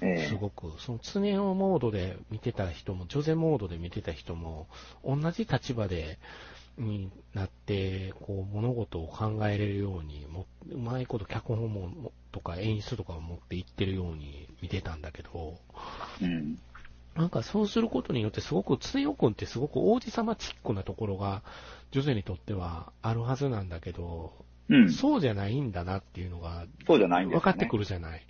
えすごく、その常用モードで見てた人も、ジョゼモードで見てた人も、同じ立場で、になって、こう、物事を考えれるようにも、うまいこと脚本も、もとか演出とかを持っていってるように見てたんだけど、えうん。なんかそうすることによってすごく、常用君ってすごく王子様チックなところが、ジョゼにとってはあるはずなんだけど、うん。そうじゃないんだなっていうのが、そうじゃないんです。分かってくるじゃない。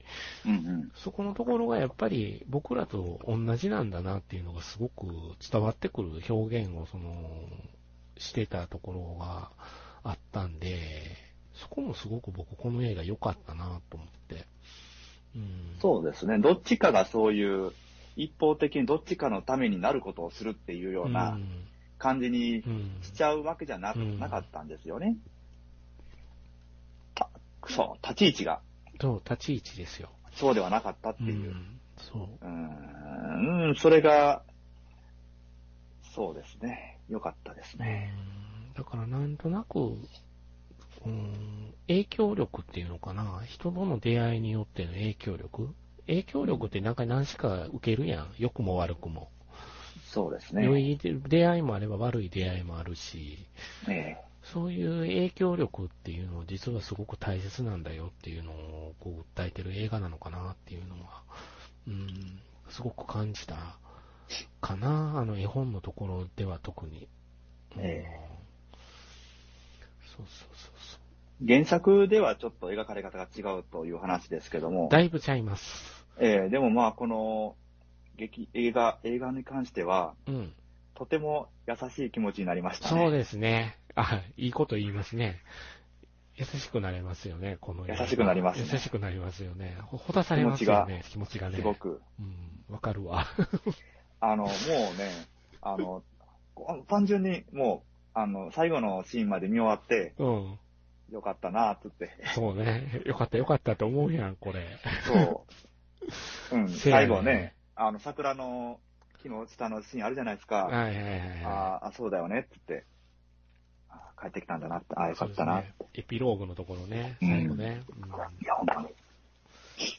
うんうん。そこのところがやっぱり僕らと同じなんだなっていうのがすごく伝わってくる表現をその、してたところがあったんで、そこもすごく僕この映画良かったなと思って。うん。そうですね。どっちかがそういう、一方的にどっちかのためになることをするっていうような感じにうん。しちゃうわけじゃな,、うんなかったんですよね。たそう、立ち位置がそう、立ち位置ですよ。そうではなかったってういう。ん。そう。うーん、それが、そうですね。良かったですね。うんだからなんとなく、うん、影響力っていうのかな、人との出会いによっての影響力影響力ってなんか何しか受けるやん。良くも悪くも。そうです良ね。い出会いもあれば悪い出会いもあるし、えそういう影響力っていうのは実はすごく大切なんだよっていうのをこう訴えてる映画なのかなっていうのは、うん、すごく感じたかな、あの絵本のところでは特に。うんえそうそうそうそう。え原作ではちょっと描かれ方が違うという話ですけども、だいぶちゃいます。ええでもまあこの劇、映画、映画に関しては、うん。とても優しい気持ちになりましたね。そうですね。あ、いいこと言いますね。優しくなれますよね、この優しくなりますね優しくなりますよね。ほほだされますよね、気持ちがね。すごく。うん、わかるわ。あの、もうね、あの、こ単純にもう、あの、最後のシーンまで見終わって、うん。よかったな、つって。そうね。よかったよかったと思うやん、これ。そう。うん、ね最後ね、あの、桜の木の下のシーンあるじゃないですか。はいはいはいはい。ああ、そうだよね、つって。あ帰ってきたんだなって、ああ、よかったな。ねエピローグのところね、うん最後ね。うんいや、本当に。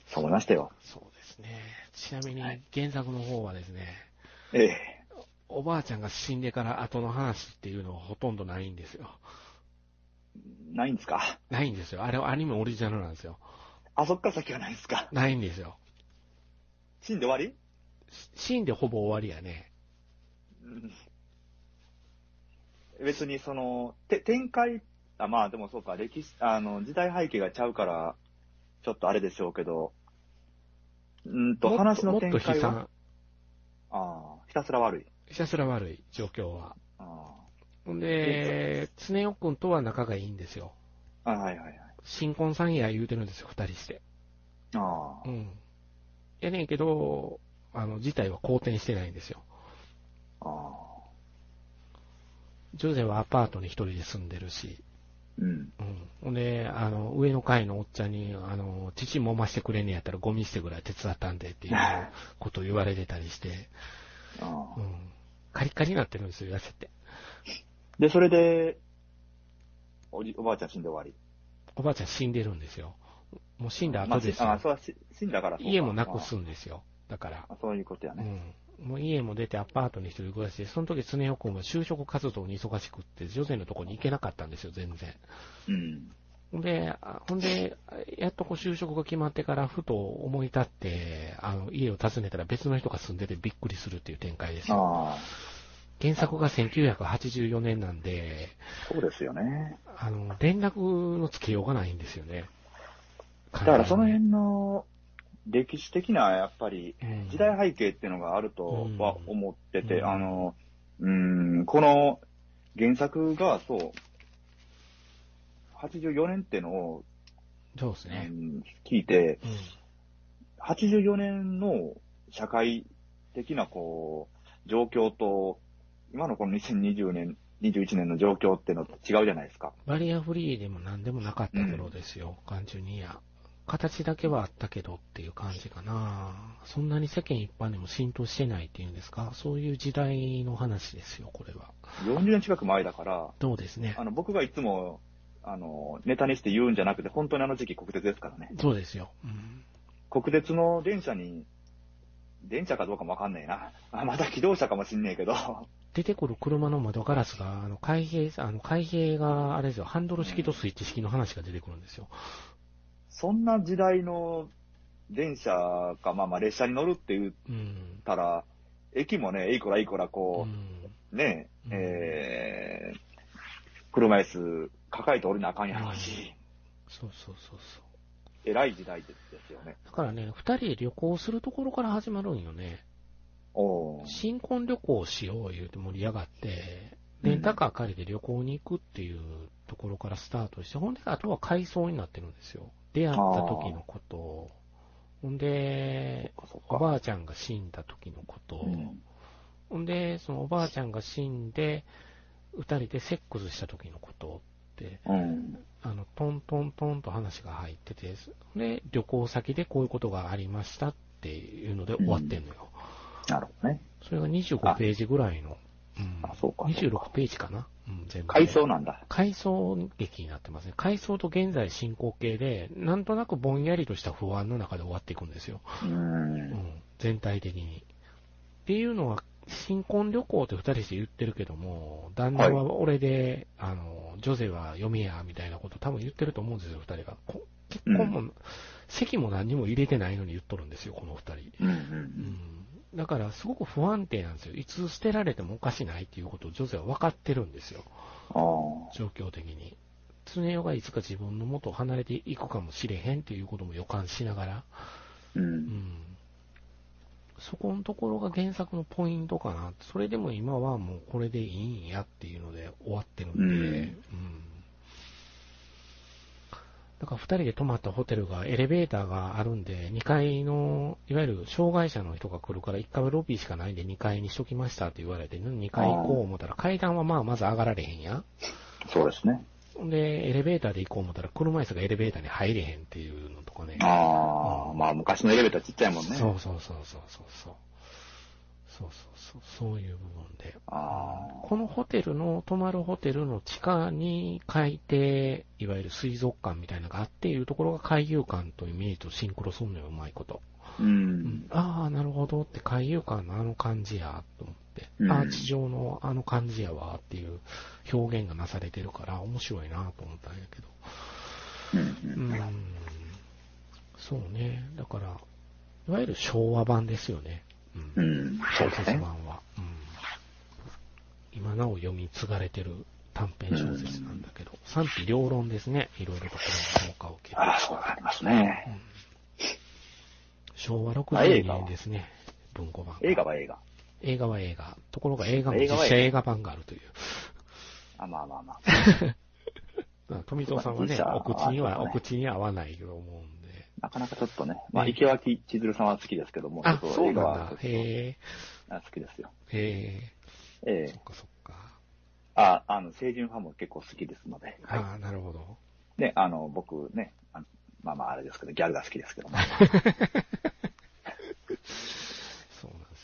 そう思いましたよ。そうですね。ちなみに原作の方はですね、ええ。おばあちゃんが死んでから後の話っていうのはほとんどないんですよ。ないんですか？ないんですよ。あれはアニメオリジナルなんですよ。あ、そっから先はないんですかないんですよ。死んで終わり？し死んでほぼ終わりやね。うん別にその、て展開、あ、まあでもそうか、歴史、あの、時代背景がちゃうから、ちょっとあれでしょうけど、うんと、話のもっと悲展開は、惨。ああ、ひたすら悪い。ひたすら悪い状況は。あほんで、常雄くんとは仲がいいんですよ。あ、はいはいはい。新婚さんや言うてるんですよ、二人して。ああう、ん。やねんけど、あの、自体は好転してないんですよ。あジョゼはアパートに一人で住んでるし、うん。うん。ほんで、あの、上の階のおっちゃんに、あの、父揉ましてくれんねやったらゴミ捨てぐらい手伝ったんでっていうことを言われてたりして、あうん。カリカリになってるんですよ、痩せて。で、それで、おじ、おばあちゃん死んで終わり。おばあちゃん死んでるんですよ。もう死んだまあ後ですよ。あ、そう死んだから家もなくすんですよ。だから。あそういうことやね。うん。もう家も出てアパートに一人暮らしで、その時常代君は就職活動に忙しくって、女性のとこに行けなかったんですよ、全然。うん。で、あほんで、やっとこう就職が決まってから、ふと思い立って、あの、家を訪ねたら別の人が住んでてびっくりするっていう展開ですよ。原作が1984年なんで、そうですよね。あの、連絡のつけようがないんですよね。だからその辺の歴史的な、やっぱり、うん時代背景っていうのがあるとは思ってて、うんあの、うん、この原作がそう、84年ってのを、うそうですね。ん聞いて、うん84年の社会的なこう、状況と、今のこの2020年、21年の状況ってのと違うじゃないですか。バリアフリーでも何でもなかった頃ですよ、単純にいや。形だけはあったけどっていう感じかな。そんなに世間一般でも浸透してないっていうんですか、そういう時代の話ですよ、これは。40年近く前だから、そうですねあ。の、僕がいつも、あの、ネタにして言うんじゃなくて、本当にあの時期国鉄ですからね。そうですよ。うん国鉄の電車に、電車かどうかもわかんないな。あ、また機動車かもしんねえけど、出てくる車の窓ガラスが、あの、開閉、あの、開閉が、あれですよ、ハンドル式とスイッチ式の話が出てくるんですよ。そんな時代の電車か、まあまあ列車に乗るって言っうん。たら、駅もね、いくらいくらうこん。う、ね、うんえー、車椅子抱えて降りなあかんやろうし、そうそうそうそう。偉い時代ですよね。だからね、二人で旅行するところから始まるんよね。おー。新婚旅行しよう言うて盛り上がって、レンタカー借りて旅行に行くっていうところからスタートして、ほんで、あとは回想になってるんですよ。出会った時のこと、ほんで、おばあちゃんが死んだ時のこと、うん。ほんで、そのおばあちゃんが死んで、二人でセックスした時のことうん。あの、トントントンと話が入ってて、で、旅行先でこういうことがありましたっていうので終わってんのよ。なるほどね。それが25ページぐらいの。うんあそうかそうか26ページかな？うん、全部で。回想なんだ。回想劇になってますね。回想と現在進行形で、なんとなくぼんやりとした不安の中で終わっていくんですよ。う。うんん、全体的に。っていうのは、新婚旅行って二人して言ってるけども、旦那は俺で、あの、ジョゼは嫁や、みたいなこと多分言ってると思うんですよ、二人が。こ結婚も、席も何にも入れてないのに言っとるんですよ、この二人。うんう。うんん。だから、すごく不安定なんですよ。いつ捨てられてもおかしないっていうことをジョゼは分かってるんですよ。状況的に。常代がいつか自分の元を離れていくかもしれへんっていうことも予感しながら、う。うんん。そこのところが原作のポイントかな。それでも今はもうこれでいいんやっていうので終わってるんで、うんうん。だから二人で泊まったホテルがエレベーターがあるんで、2階の、いわゆる障害者の人が来るから1階はロビーしかないんで2階にしときましたって言われて、2階行こう思ったら階段はまあまず上がられへんやん。そうですね。で、エレベーターで行こう思ったら車椅子がエレベーターに入れへんっていうのとかね。ああ、まあ昔のエレベーターちっちゃいもんね。そうそうそうそうそうそう。そうそうそう、そういう部分で。あこのホテルの、泊まるホテルの地下に海底、いわゆる水族館みたいなのがあっていうところが海遊館とイメージとシンクロするのよ、うまいこと。あ。ううんん。ああ、なるほどって海遊館のあの感じや、と思って。うんアーチ状のあの感じやわ、っていう表現がなされてるから面白いなと思ったんやけど。うんう。んそうね。だから、いわゆる昭和版ですよね。う。うん。小説版は。うん。今なお読み継がれてる短編小説なんだけど、賛否両論ですね。いろいろとこれの評価を受けて。ああ、そうなりますね。昭和あ映62画は年ですね。文庫版。映画は映画。映画は映画。ところが映画も実写映画版があるという。あ、まあまあまあ。まあ富藤さんはねお口には、お口には合わないと思うんで。なかなかちょっとね、まあ、ね池脇千鶴さんは好きですけども、あ、そうなんだへえ、あ好きですよ。へええ、そえっかそっか。あ、あの、清純派も結構好きですので、はい。ああ、なるほど。ね、あの、僕ね、まあまああれですけど、ギャルが好きですけども。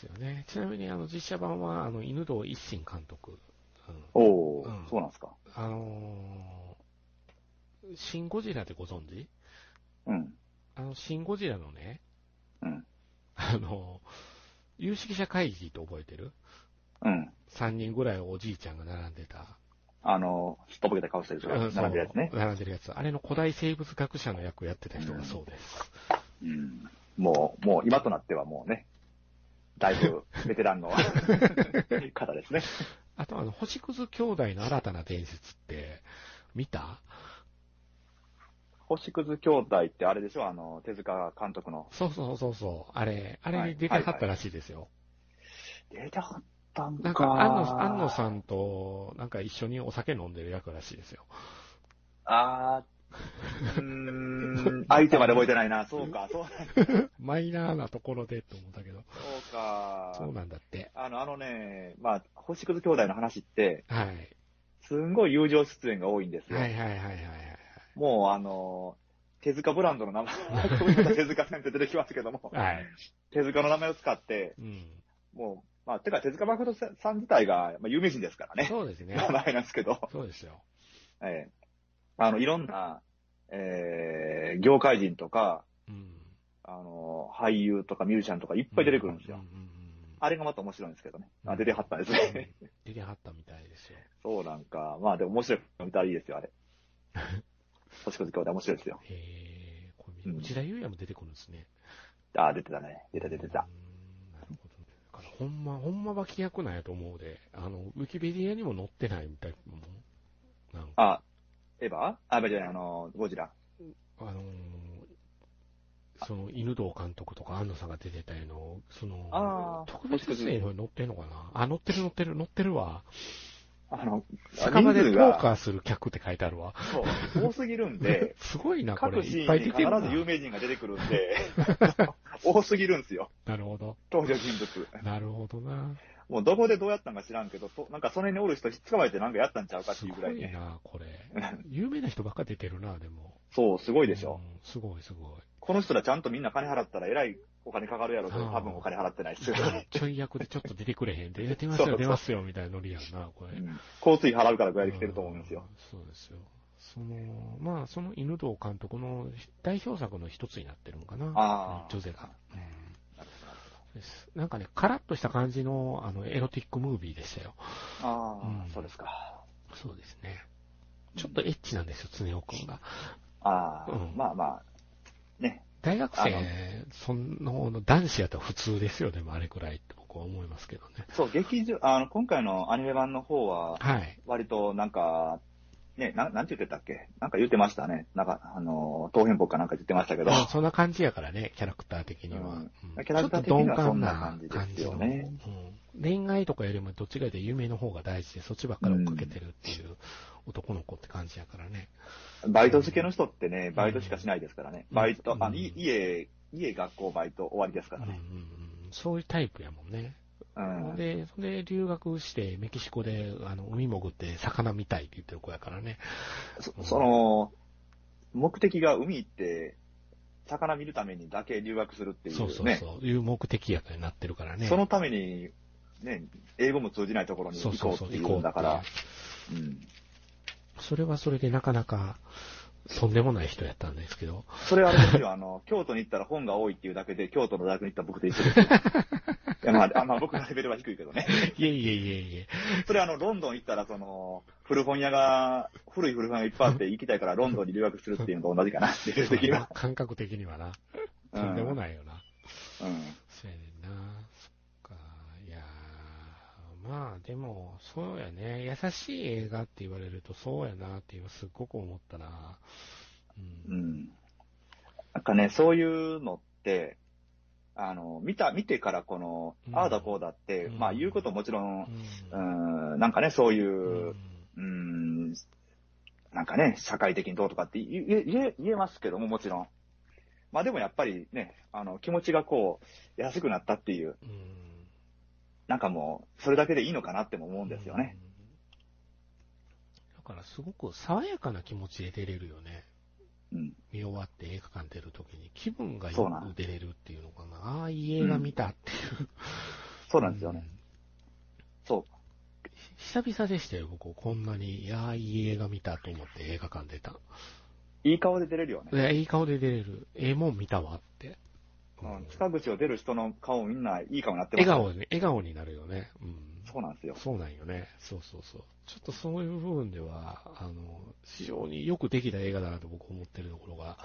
ですよね。ちなみに、あの、実写版は、あの、犬堂一心監督。うんおお、うんそうなんですか。あのー、シン・ゴジラでご存知？うん。あの、シン・ゴジラのね、うん。あの、有識者会議って覚えてる？うん。?3 人ぐらいおじいちゃんが並んでた。あの、すっとぼけた顔してる人がうん並んでるやつね。並んでるやつ。あれの古代生物学者の役をやってた人がそうです。うん。もう、もう今となってはもうね、だいぶベテランの 方ですね。あと、あの、星屑兄弟の新たな伝説って、見た？星屑兄弟ってあれでしょ？あの、手塚監督の。そうそうそうそう。あれ、あれはいに出てはったらしいですよ。出てはったんか。なんか、安野、安野さんと、なんか一緒にお酒飲んでる役らしいですよ。あー、うーん、相手まで覚えてないな。そうか、そう、マイナーなところでって思ったけど。そうか。そうなんだって。あの、あのね、まあ、星屑兄弟の話って、はい。すんごい友情出演が多いんですよ。はいはいはいはいはい。もう、あの、手塚ブランドの名前、手塚さんって出てきますけども、はい。手塚の名前を使って、うん。もう、まあ、てか手塚誠さん自体が、まあ、有名人ですからね。そうですね。名前なんですけど、そうですよ。ええあの、いろんな、えー、業界人とか、うん。あの、俳優とかミュージシャンとかいっぱい出てくるんですよ。あれがまた面白いんですけどね。あ、うん出てはったんですうんね。出てはったみたいですよ。そうなんか。まあでも面白いの見たらいいですよ、あれ。星屑兄弟面白いですよ。へえ、これ、うん内田裕也も出てくるんですね。あ、出てたね。出た出てた。うんなるほどね。だからほんま、ほんま脇役なんやと思うで、あの、ウィキペディアにも載ってないみたい。なあ、エヴァ？あ、じゃない、あの、ゴジラ。あのーその、犬堂監督とか安野さんが出てたの、その特別出演の載ってんのかな？あ、載ってる載ってる載ってるわ。あの、酒場でポーカーする客って書いてあるわ。そう、多すぎるんで、すごいな、これ。いっぱい出てるな。ず有名人が出てくるんで、多すぎるんですよ、なるほど。登場人物。なるほどな。もうどこでどうやったんか知らんけど、となんかその辺におる人捕まえてなんかやったんちゃうかってすごいうぐらいね。いな、これ。有名な人ばっか出てるな、でも。そう、すごいでしょ。うんすごいすごい。この人らちゃんとみんな金払ったらえらいお金かかるやろ多分お金払ってないですよ。ちょい役でちょっと出てくれへんで、出てますよ、出ますよ、みたいなノリやんな、これ。うん交通費払うからぐらいで来てると思うんですよ。うん。そうですよ。その、まあ、その犬堂監督の代表作の一つになってるのかな。あージョゼが。うんなんかね、カラッとした感じの、あの、エロティックムービーでしたよ。ああ、うんそうですか。そうですね。ちょっとエッチなんですよ、常雄くんが。ああ、うんまあまあ、ね。大学生、その男子やったら普通ですよ、でもあれくらいって僕は思いますけどね。そう、劇場、あの、今回のアニメ版の方は、はい。割となんか、ね、なん、なんて言ってたっけ？なんか言ってましたね。なんか、あの、東変北かなんか言ってましたけど。そんな感じやからね、キャラクター的には。うんうんキャラクター的にはちょっと鈍感そんな感じですよね恋愛とかよりもどっちかというと夢の方が大事で、そっちばっかり追っかけてるっていう男の子って感じやからね。バイト付けの人ってね、バイトしかしないですからね。うんバイト、あ家、家、学校、バイト終わりですからうんうんね。うん、そういうタイプやもんね。うん。で、それで留学してメキシコであの海潜って魚見たいって言ってる子やからね。そその、目的が海行って、魚見るためにだけ留学するっていうね。そうそうそう。いう目的やになってるからね。そのために、ね、英語も通じないところに行こっていううんだから。それはそれでなかなか、とんでもない人やったんですけど。それはあれですよ、あの、京都に行ったら本が多いっていうだけで、京都の大学に行った僕と一緒です まあ、あまあ僕のレベルは低いけどね。いえいえいえいえ。それあの、ロンドン行ったら、その、古本屋が、古い古本屋がいっぱいあって行きたいからロンドンに留学するっていうのと同じかな、レベル的には。感覚的にはな。とんでもないよな。うん。そうやねんな。そっか。いやーまあでも、そうやね。優しい映画って言われるとそうやなって今すっごく思ったな。う。うんん。なんかね、そういうのって、あの、見た、見てからこの、うんああだこうだって、うんまあ言うこともちろん、う。うんん、なんかね、そういうう、んうん、なんかね、社会的にどうとかって言え、言え、言えますけども、もちろん。まあでもやっぱりね、あの、気持ちがこう、安くなったっていう、うん。なんかもう、それだけでいいのかなっても思うんですよね。うん。だからすごく爽やかな気持ちで出れるよね。うん。見終わって映画館出るときに気分がよく出れるっていうのかな。ああ、いい映画見たっていう。そうなんですよね。そう。久々でしたよ、僕。こんなに、いやー、いい映画見たと思って映画館出た。いい顔で出れるよね。でいい顔で出れる。ええもん見たわって。うん、塚口を出る人の顔みんないい顔になってますよ笑顔に、笑顔になるよね。うん。そうなんですよ。そうなんよね。そうそうそう。ちょっとそういう部分では、あの、非常によくできた映画だなと僕思ってるところが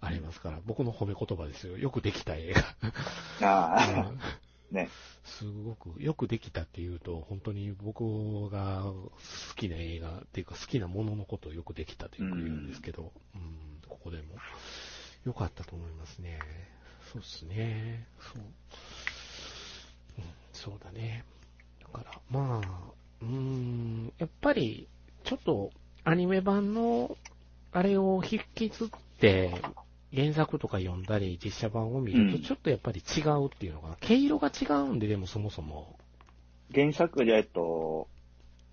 ありますから、僕の褒め言葉ですよ。よくできた映画。ああ、うんね。すごくよくできたっていうと、本当に僕が好きな映画っていうか好きなもののことをよくできたとよく言うんですけど、うん、ここでも。よかったと思いますね。そうですね。そう。うん、そうだね。だから、まあ、うーん、やっぱり、ちょっとアニメ版のあれを引きずって、原作とか読んだり、実写版を見ると、うんちょっとやっぱり違うっていうのかな。毛色が違うんで、でもそもそも。原作で、えっと、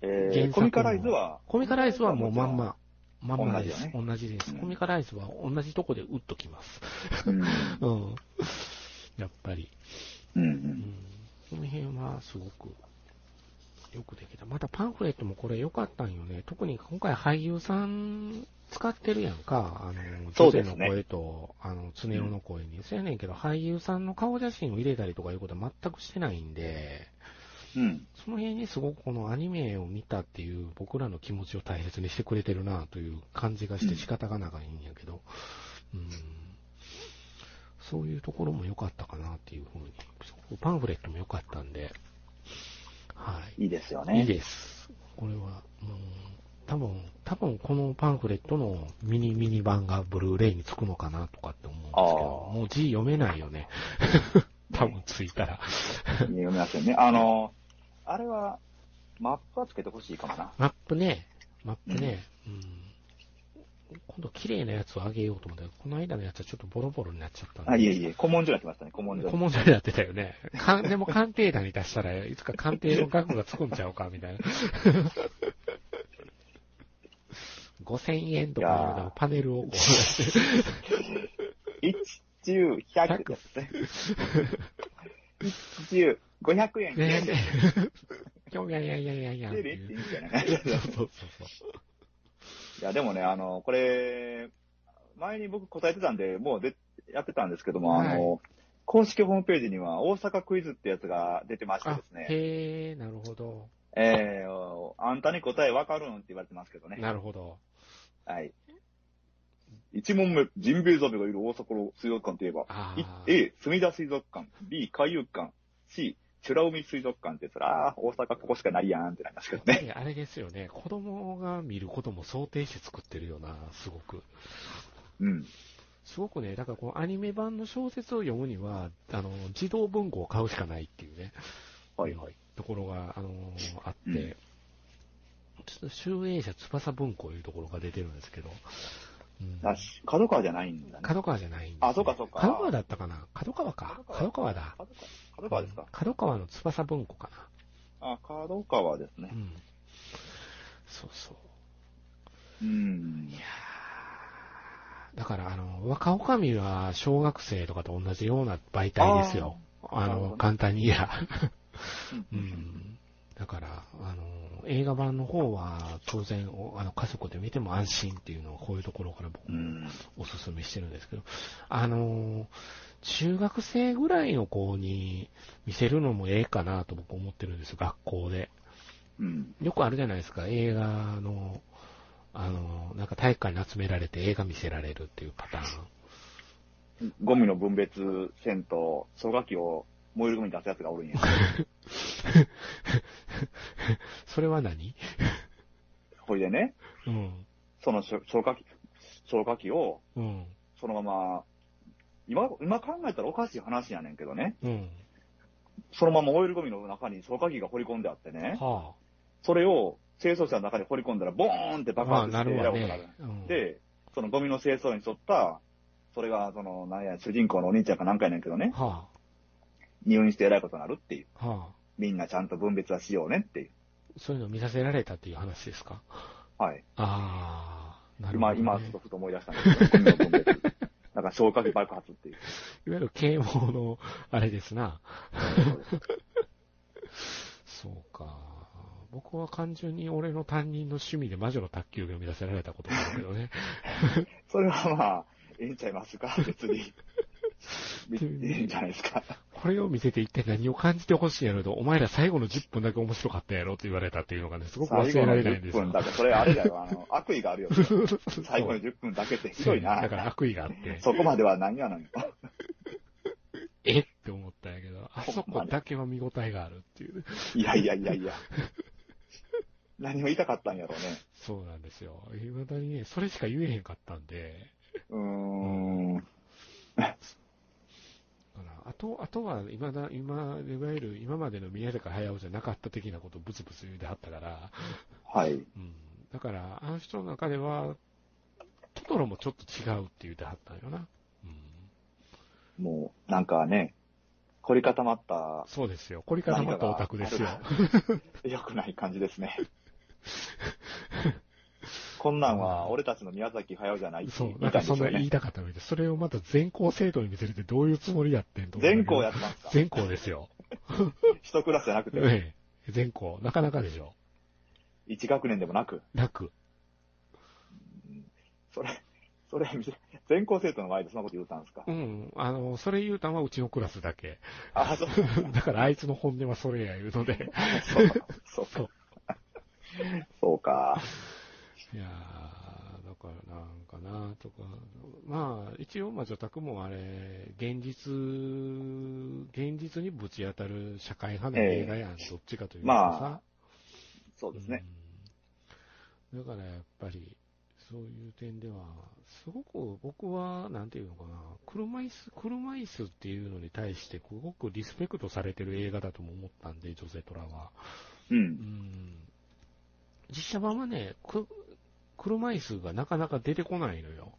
えー、原作もコミカライズは、コミカライズはもうまんま、まんまです。同じよ同じです。うんコミカライズは同じとこで打っときます。うん。うん。やっぱり。うんう。うんん。この辺はすごくよくできた。またパンフレットもこれ良かったんよね。特に今回俳優さん使ってるやんか。あの、女性の声と、あの、常雄の声に。そうやねんけど、俳優さんの顔写真を入れたりとかいうことは全くしてないんで、うん。その辺にすごくこのアニメを見たっていう僕らの気持ちを大切にしてくれてるなという感じがして仕方がないんやけど、うん、そういうところも良かったかなっていうふうに、パンフレットも良かったんで、はい。いいですよね。いいです。これは、もう、多分、多分このパンフレットのミニミニ版がブルーレイにつくのかなとかって思うんですけど、もう字読めないよね。多分ついたら。読みませんね。あの、あれは、マップはつけてほしいかもな。マップね、マップね、うん。今度綺麗なやつをあげようと思ったら、この間のやつはちょっとボロボロになっちゃったんで。あ、いえいえ、古文書になってましたね、古文書。顧問所になってたよね。かでも鑑定団に出したらいつか鑑定の額がつくんちゃうか、みたいな。5000円とかのパネルをこう一中100ですね。一中500円。ねね。いやいやいやいやいやそうそうそう。いや、でもね、あの、これ、前に僕答えてたんで、もうでやってたんですけども、あの、公式ホームページには大阪クイズってやつが出てましてあです、ね、へえ、なるほど。えー、あんたに答えわかるんって言われてますけどね。なるほど。はい。一問目、ジンベエザメがいる大阪の水族館といえば。A、墨田水族館、B、海遊館、C、美ら海水族館って言ったら、ああー、大阪ここしかないやんってなりますけどね。ねあれですよね。子供が見ることも想定して作ってるよな、すごく。うん。すごくね、だからこのアニメ版の小説を読むには、あの、児童文庫を買うしかないっていうね、はいはい。ところが、あのーあって、うんちょっと集英社翼文庫いうところが出てるんですけど、うんあし角川じゃないんだね。角川じゃないんです、あそうかそうか角川だったかな角川か。角角川だ。角川ですか？うん、角川の翼文庫かあ、角川ですねな。う。ん。そうそう。うんい。やーだから、あの、若女将は小学生とかと同じような媒体ですよ。あの、簡単に言えば。う うんん。だから、あの、映画版の方は当然、おあの、家族で見ても安心っていうのはこういうところから僕もうん。おすすめしてるんですけど、あの、中学生ぐらいの子に見せるのもええかなと僕思ってるんですよ、学校で。うん。よくあるじゃないですか、映画の、あの、なんか体育館に集められて映画見せられるっていうパターン。ゴミの分別線と、消火器を燃えるゴミに出すやつがおるんや。それは何？ほいでね、うん。その消消火器、消火器を、うん。そのまま、今、今考えたらおかしい話やねんけどね、うん。そのままオイルゴミの中に消火器が掘り込んであってね、はそれを清掃車の中に掘り込んだら、ボーンってあ。爆まあ、発してなるわ。ねうん、で、そのゴミの清掃に沿った、そそれが、その、なんや、主人公のお兄ちゃんかなんかやねんけどね、は入院して偉いことになるっていう。あ、はあ。みんなちゃんと分別はしようねっていう。そういうのを見させられたっていう話ですか？はい。ああ、なるほ今、ど、ね。今、ちょっとふと思い出したんですけど、分別。なんか消火器爆発っていう。いわゆる啓蒙の、あれですな。そうか。僕は単純に俺の担任の趣味で魔女の宅急便を見出せられたことなんだけどね。それはまあ、ええんちゃいますか？別に。別にいいんじゃないですか。これを見せて一体何を感じてほしいんやろと、お前ら最後の10分だけ面白かったやろと言われたっていうのがね、すごく忘れられないんです最後の10よ分。だけ、それあれだよ、あの、悪意があるよ。最後の10分だけってひどいな。だから悪意があって、そこまでは何がなの？え？って思ったんやけど、あそこだけは見応えがあるっていう。いやいやいやいや。何を言いたかったんやろうね。そうなんですよ。未だにね、それしか言えへんかったんで、うーん。あと、あとは、今だ、今、いわゆる今までの宮坂駿じゃなかった的なことをブツブツ言うてはったから、はい。うん。だから、あの人の中では、トトロもちょっと違うって言うてはったんよな。うん。もう、なんかね、凝り固まった、そうですよ。凝り固まったオタクですよ。良くない感じですね。こんなんは、俺たちの宮崎駿じゃないってそう、言ないんかそんな言いね。たかったのに、それをまた全校生徒に見せるってどういうつもりやってんと全校やってますか？全校ですよ。一クラスじゃなくて、ええ。全校。なかなかでしょ。一学年でもなく、楽。それ、それ全校生徒の前でそんなこと言ったんですか？うん。あの、それ言うたんはうちのクラスだけ。あ、そう。だからあいつの本音はそれや言うので。そう、そうそう。そうか。いやー、だからなんかなとか。まあ、一応、まあ、女宅もあれ、現実、現実にぶち当たる社会派の映画やん、どっちかというとさ。まそうですね。うん。だからやっぱり、そういう点では、すごく僕は、なんていうのかな、車椅子、車椅子っていうのに対して、すごくリスペクトされてる映画だとも思ったんで、ジョゼトラは。う。うんん。実写版はね、く車椅子がなかなか出てこないのよ。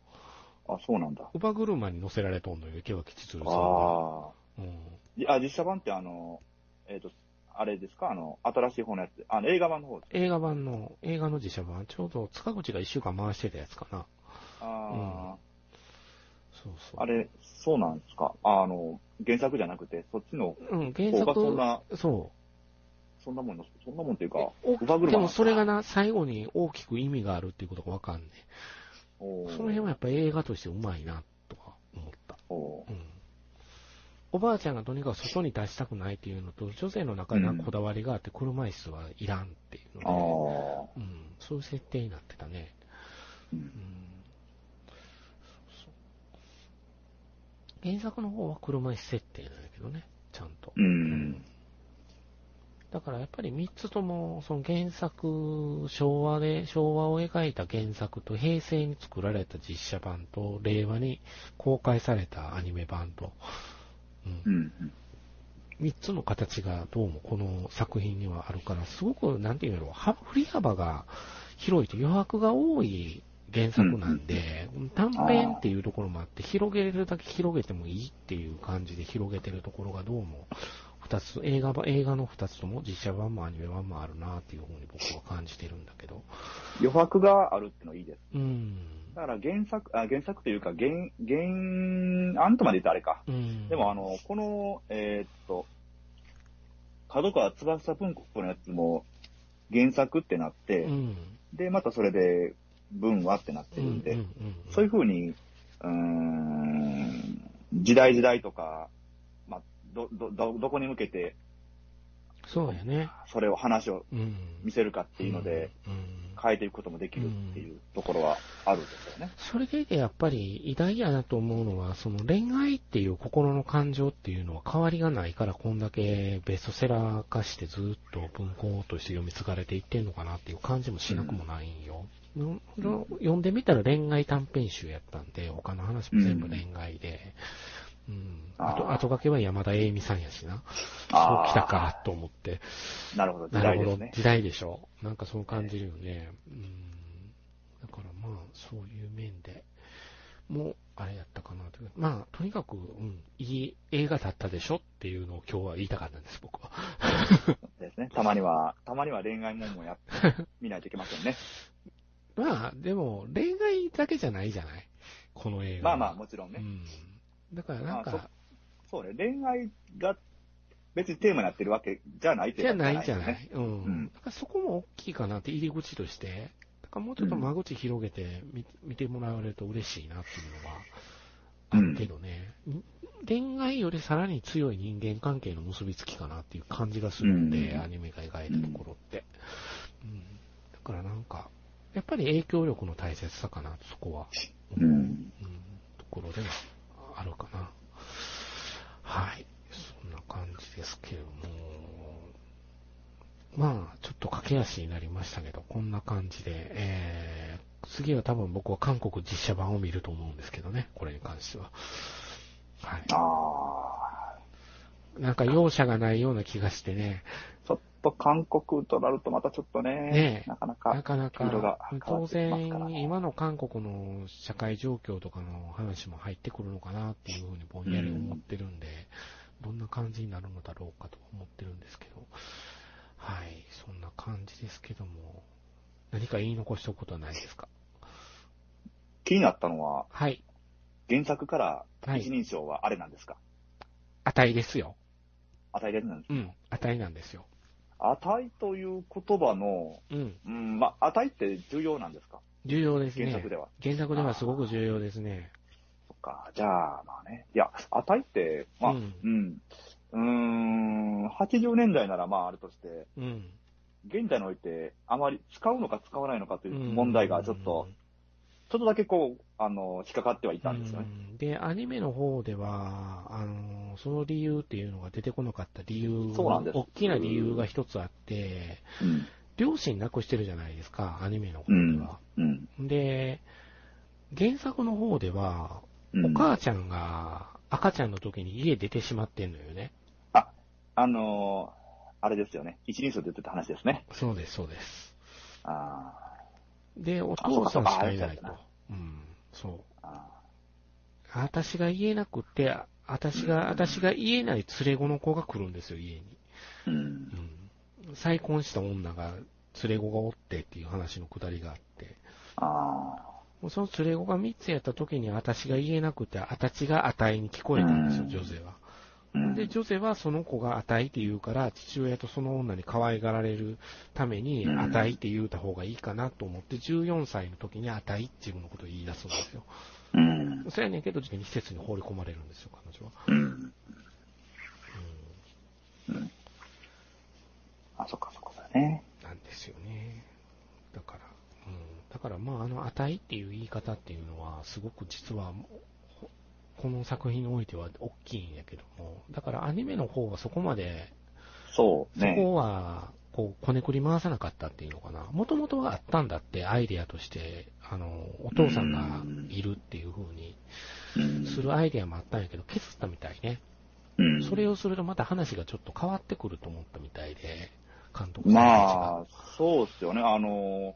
あ、そうなんだ。乳母車に乗せられとんのよ、池脇千鶴さんが。ああ。うん。いや、実写版ってあの、えっ、と、あれですか？あの、新しい方のやつ。あの、映画版の方です。映画版の、映画の実写版、ちょうど塚口が一週間回してたやつかな。あそうそう。あ、あれ、そうなんですか？あの、原作じゃなくて、そっちのうん、原方がそん作、な、そう。そんなもんの、そんなもんっていうか、でもそれがな、最後に大きく意味があるっていうことがわかんねその辺はやっぱ映画としてうまいな、とか思った。おーうん。おばあちゃんがとにかく外に出したくないっていうのと、女性の中にはこだわりがあって、車椅子はいらんっていうあので、あ。うん、そういう設定になってたね。ううんう原作の方は車椅子設定なんだけどね、ちゃんと。うん。だからやっぱり3つとも、その原作、昭和で、昭和を描いた原作と、平成に作られた実写版と、令和に公開されたアニメ版と、うん。う、ん。3つの形がどうもこの作品にはあるから、すごく、なんていうのは、振り幅が広いと余白が多い原作なんで、短編っていうところもあって、広げれるだけ広げてもいいっていう感じで広げてるところがどうも、二つ、映画版、映画の二つとも実写版もアニメ版もあるなっていうふうに僕は感じてるんだけど。余白があるってのいいです。うん。だから原作、あ原作というか、原、原案とまで言ったらあれか。うん。でもあの、この、えーっと、角川翼文庫のやつも原作ってなって、うん、で、またそれで文はってなってるんで、うんうんうんそういうふうに、うーん、時代時代とか、まあ、ど、ど、ど、どこに向けて、そうやね。それを話をうん。見せるかっていうので、うん、変えていくこともできるっていうところはあるんですよね。それでいてやっぱり偉大やなと思うのは、その恋愛っていう心の感情っていうのは変わりがないからこんだけベストセラー化してずっと文庫として読み継がれていってんのかなっていう感じもしなくもないんよ。のの読んでみたら恋愛短編集やったんで、他の話も全部恋愛で、うん。あと、あー後掛けは山田栄美さんやしな。そう来たかと思って。なるほど、時なるほど代ですね。。時代でしょ。なんかそう感じるよね。うん。だからまあ、そういう面で。もう、あれやったかなと。まあ、とにかく、うん、いい映画だったでしょっていうのを今日は言いたかったんです、僕は。ですね。たまには、たまには恋愛もんもや、見ないといけませんね。まあ、でも、恋愛だけじゃないじゃない？この映画は。まあまあ、もちろんね。うん。だからなんか、まあそうね、恋愛が別にテーマになってるわけじゃないってじゃないじゃない。うん。うんだからそこも大きいかなって、入り口として。だからもうちょっと間口広げて見,、見てもらえると嬉しいなっていうのはあるけどね、恋愛よりさらに強い人間関係の結びつきかなっていう感じがするんで、うんアニメが描いたところって。うん。だからなんか、やっぱり影響力の大切さかな、そこは。うん。うん、ところではあるかな。はい。そんな感じですけれども。まあ、ちょっと駆け足になりましたけど、こんな感じで、えー、次は多分僕は韓国実写版を見ると思うんですけどね、これに関しては。はい。ああ。なんか容赦がないような気がしてね、ちょっと韓国となるとまたちょっとね、ねえ。なかななか、かなか、変わ当ってきますから然、今の韓国の社会状況とかの話も入ってくるのかなっていうふうにぼんやり思ってるんで、どんな感じになるのだろうかと思ってるんですけど、はい、そんな感じですけども、何か言い残しておくことはないですか？気になったのは、はい、原作からはい。一人称はあれなんですか、値ですよ。値でなんですうん、値なんですよ。値という言葉の、うん、うん、まあ、値って重要なんですか？重要ですね。原作では。原作ではすごく重要ですね。そっか、じゃあ、まあね。いや、値って、まあ、ううんん。うーん、80年代ならまああるとして、うん。現代においてあまり使うのか使わないのかとういうん問題がちょっと、ちょっとだけこう、あの、引っかかってはいたんですよね。うんで、アニメの方では、あの、その理由っていうのが出てこなかった理由、そうなんです大きな理由が一つあって、うん。両親亡くしてるじゃないですか、アニメの方うんでは。。うん。で、原作の方では、うんお母ちゃんが赤ちゃんの時に家出てしまってんのよね。あのーあれですよね。一人称で言ってた話ですね。そうです、そうです。あで、お父さんしかいないとうん、そう。私が言えなくて、私が、私が言えない連れ子の子が来るんですよ、家に。ー。うん。うん。再婚した女が連れ子がおってっていう話のくだりがあって、あもうその連れ子が3つやった時に私が言えなくて、あたちが値に聞こえたんですよ、うん女性は。で、女性はその子が値って言うから、父親とその女に可愛がられるために、うん値って言うた方がいいかなと思って、14歳の時に値って自分のことを言い出すんですよ。うん。そうやねんけど、施設に放り込まれるんですよ、彼女は。うん。うん。あ、そっかそっかだね。なんですよね。だから、うん。だからまあ、あの、値っていう言い方っていうのは、すごく実は、ほこの作品においては大きいんやけども、だからアニメの方はそこまで、そうね。そこは、こう、こねくり回さなかったっていうのかな。もともとはあったんだって、アイデアとして、あの、お父さんがいるっていう風にうんするアイデアもあったんやけど、削ったみたいね。うん。それをするとまた話がちょっと変わってくると思ったみたいで、監督さんたちが。まあ、そうっすよね。あの、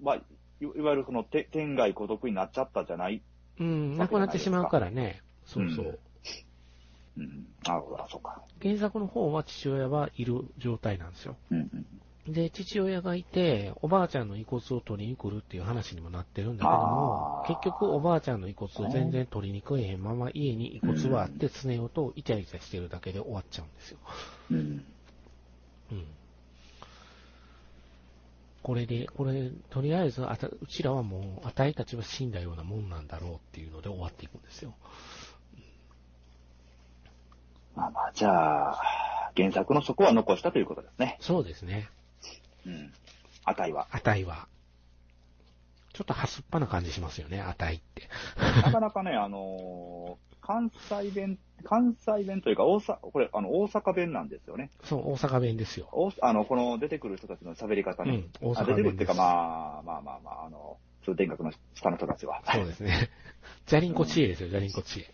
まあ、いいわゆるその、て天外孤独になっちゃったじゃない。うん、なくなってしまうからね。そうそう。うんうん。なるほど、あそうか。原作の方は父親はいる状態なんですよ。うんうん。で、父親がいて、おばあちゃんの遺骨を取りに来るっていう話にもなってるんだけども結局おばあちゃんの遺骨を全然取りに来えへんまま家に遺骨はあって、スネ夫とイチャイチャしてるだけで終わっちゃうんですよ。うん。うん。これで、これ、とりあえずあた、うちらはもう、あたいたちは死んだようなもんなんだろうっていうので終わっていくんですよ。まあまあ、じゃあ、原作のそこは残したということですね。そうですね。うん。値は。値は。ちょっとはすっぱな感じしますよね、値って。なかなかね、あのー関西弁、関西弁というか、大阪、これ、あの、大阪弁なんですよね。そう、大阪弁ですよ。おあの、この出てくる人たちの喋り方ね。うん、大あ出てくる。っていうか、まあ、まあまあまあ、あの、通天閣の下の人たちは。そうですね。ジャリンコ知恵ですよ、ジャリンコ知恵。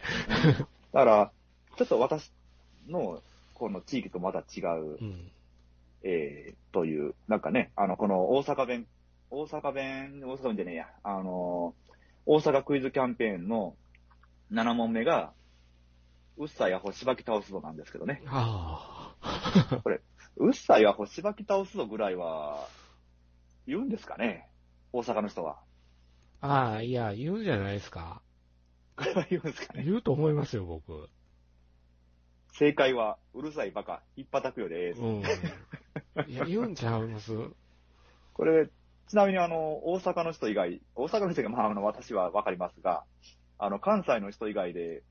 だから、ちょっと私の、この地域とまた違う、うん。えー、という、なんかね、あの、この大阪弁、大阪弁、大阪弁じゃねえや、あの、大阪クイズキャンペーンの7問目が、うっさいアホしばき倒すぞなんですけどね。あ うっさいアホしばき倒すぞぐらいは、言うんですかね？大阪の人は。あ。ああ、いや、言うんじゃないですか。これは言うんですかね？言うと思いますよ、僕。正解は、うるさいバカ、ひっぱたくよです。うん。いや、言うんちゃいます？これ、ちなみにあの、大阪の人以外、大阪の人が、まあ、あの、私はわかりますが、あの、関西の人以外で、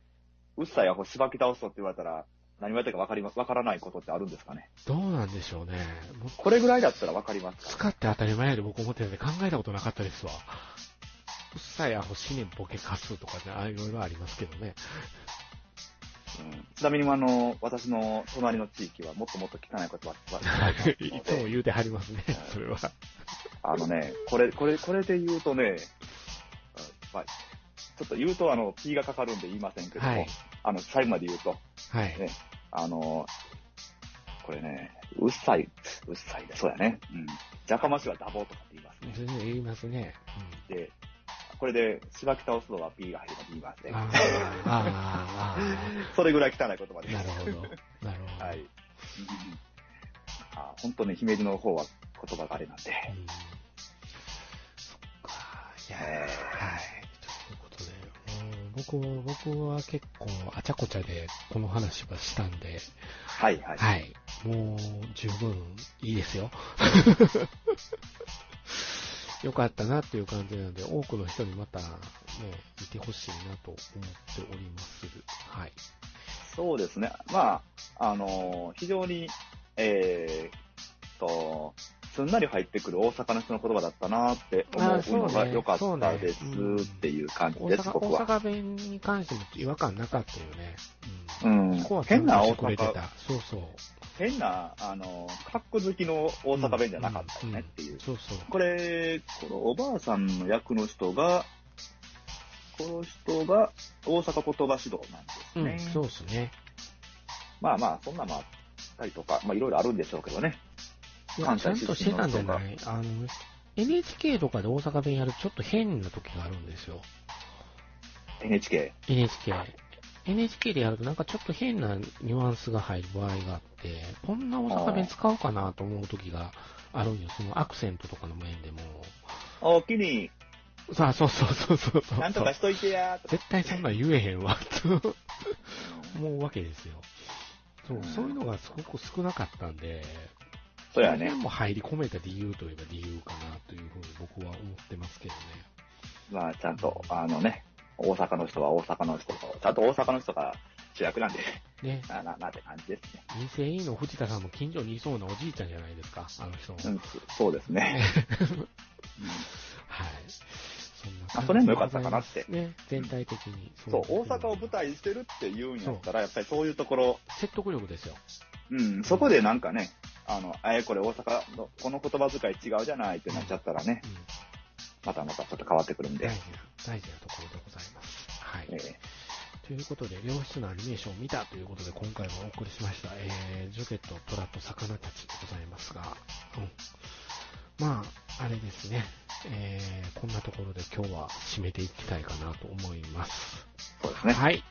うっさいアホしばき倒すぞって言われたら、何言われたかわかります、わからないことってあるんですかね？どうなんでしょうね。僕これぐらいだったらわかりますか？使って当たり前やで僕思ってたんで考えたことなかったですわ。うっさいアホ死ねボケかすとかね、あいろいろありますけどね。うんちなみにあの、私の隣の地域はもっともっと汚い言葉は、いつも言うてはりますね、それは。あのね、これ、これ、これで言うとね、あまあ、ちょっと言うとあの、P がかかるんで言いませんけども、はい。あの、最後まで言うと、はい。ねあの、これね、うっさい、うっさいで、そうやね。うん。じゃかましはダボとかって言いますね。全然言いますね。で、これで、しばき倒すのは P が入れば言いますねうん、。あーあ それぐらい汚い言葉あ、です。なるほど。なるほど。はい。うんあ本当ね、姫路の方は言葉があれなんで。うんそっか。いやはい。僕は、僕は結構あちゃこちゃでこの話はしたんで、はいはい。はい。もう十分いいですよ。よかったなっていう感じなので、多くの人にまたね、見てほしいなと思っております。はい。そうですね。まあ、あのー非常に、えー、と、すんなり入ってくる大阪の人の言葉だったなって思うのが良かったですっていう感じです、大阪、僕は。大阪弁に関しても違和感なかったよね。ううん。んそこは。変な大阪、た。そうそう。変な、あのー、カッコ好きの大阪弁じゃなかったよねっていう。そうそう。これ、このおばあさんの役の人が、この人が大阪言葉指導なんですうん、ね。そうですね。まあまあ、そんなもあったりとか、まあいろいろあるんでしょうけどね。関西ちゃんとしてたんじゃな出い？あの、NHK とかで大阪弁やるとちょっと変な時があるんですよ。NHK。NHK。NHK でやるとなんかちょっと変なニュアンスが入る場合があって、こんな大阪弁使うかなと思う時があるんよ。そのアクセントとかの面でも。おきに、さあ、そうそうそうそうそう。なんとかしといてや。絶対そんなん言えへんわ、とうん思うわけですよ。そうう、んそういうのがすごく少なかったんで、そうやね。も入り込めた理由といえば理由かなというふうに僕は思ってますけどね。まあ、ちゃんと、あのね、大阪の人は大阪の人と、ちゃんと大阪の人が主役なんで、ね、な、な、なって感じですね。民生委員の藤田さんも近所にいそうなおじいちゃんじゃないですか、あの人も。うん、そうですね。はい。そんなあそれも良かったかなってね、全体的に。そう、大阪を舞台にしてるって言うんやったら、やっぱりそういうところ、説得力ですよ。うん、そこでなんかね、あの、あれこれ大阪のこの言葉遣い違うじゃないってなっちゃったらねう、ん。またまたちょっと変わってくるんで大、事な、大事なところでございます。はい。えーということで、良質なアニメーションを見たということで、今回もお送りしました、えー、ジョケとトラと魚たちでございますが、うん。まあ、あれですね、えー、こんなところで今日は締めていきたいかなと思います。そうですね。はい。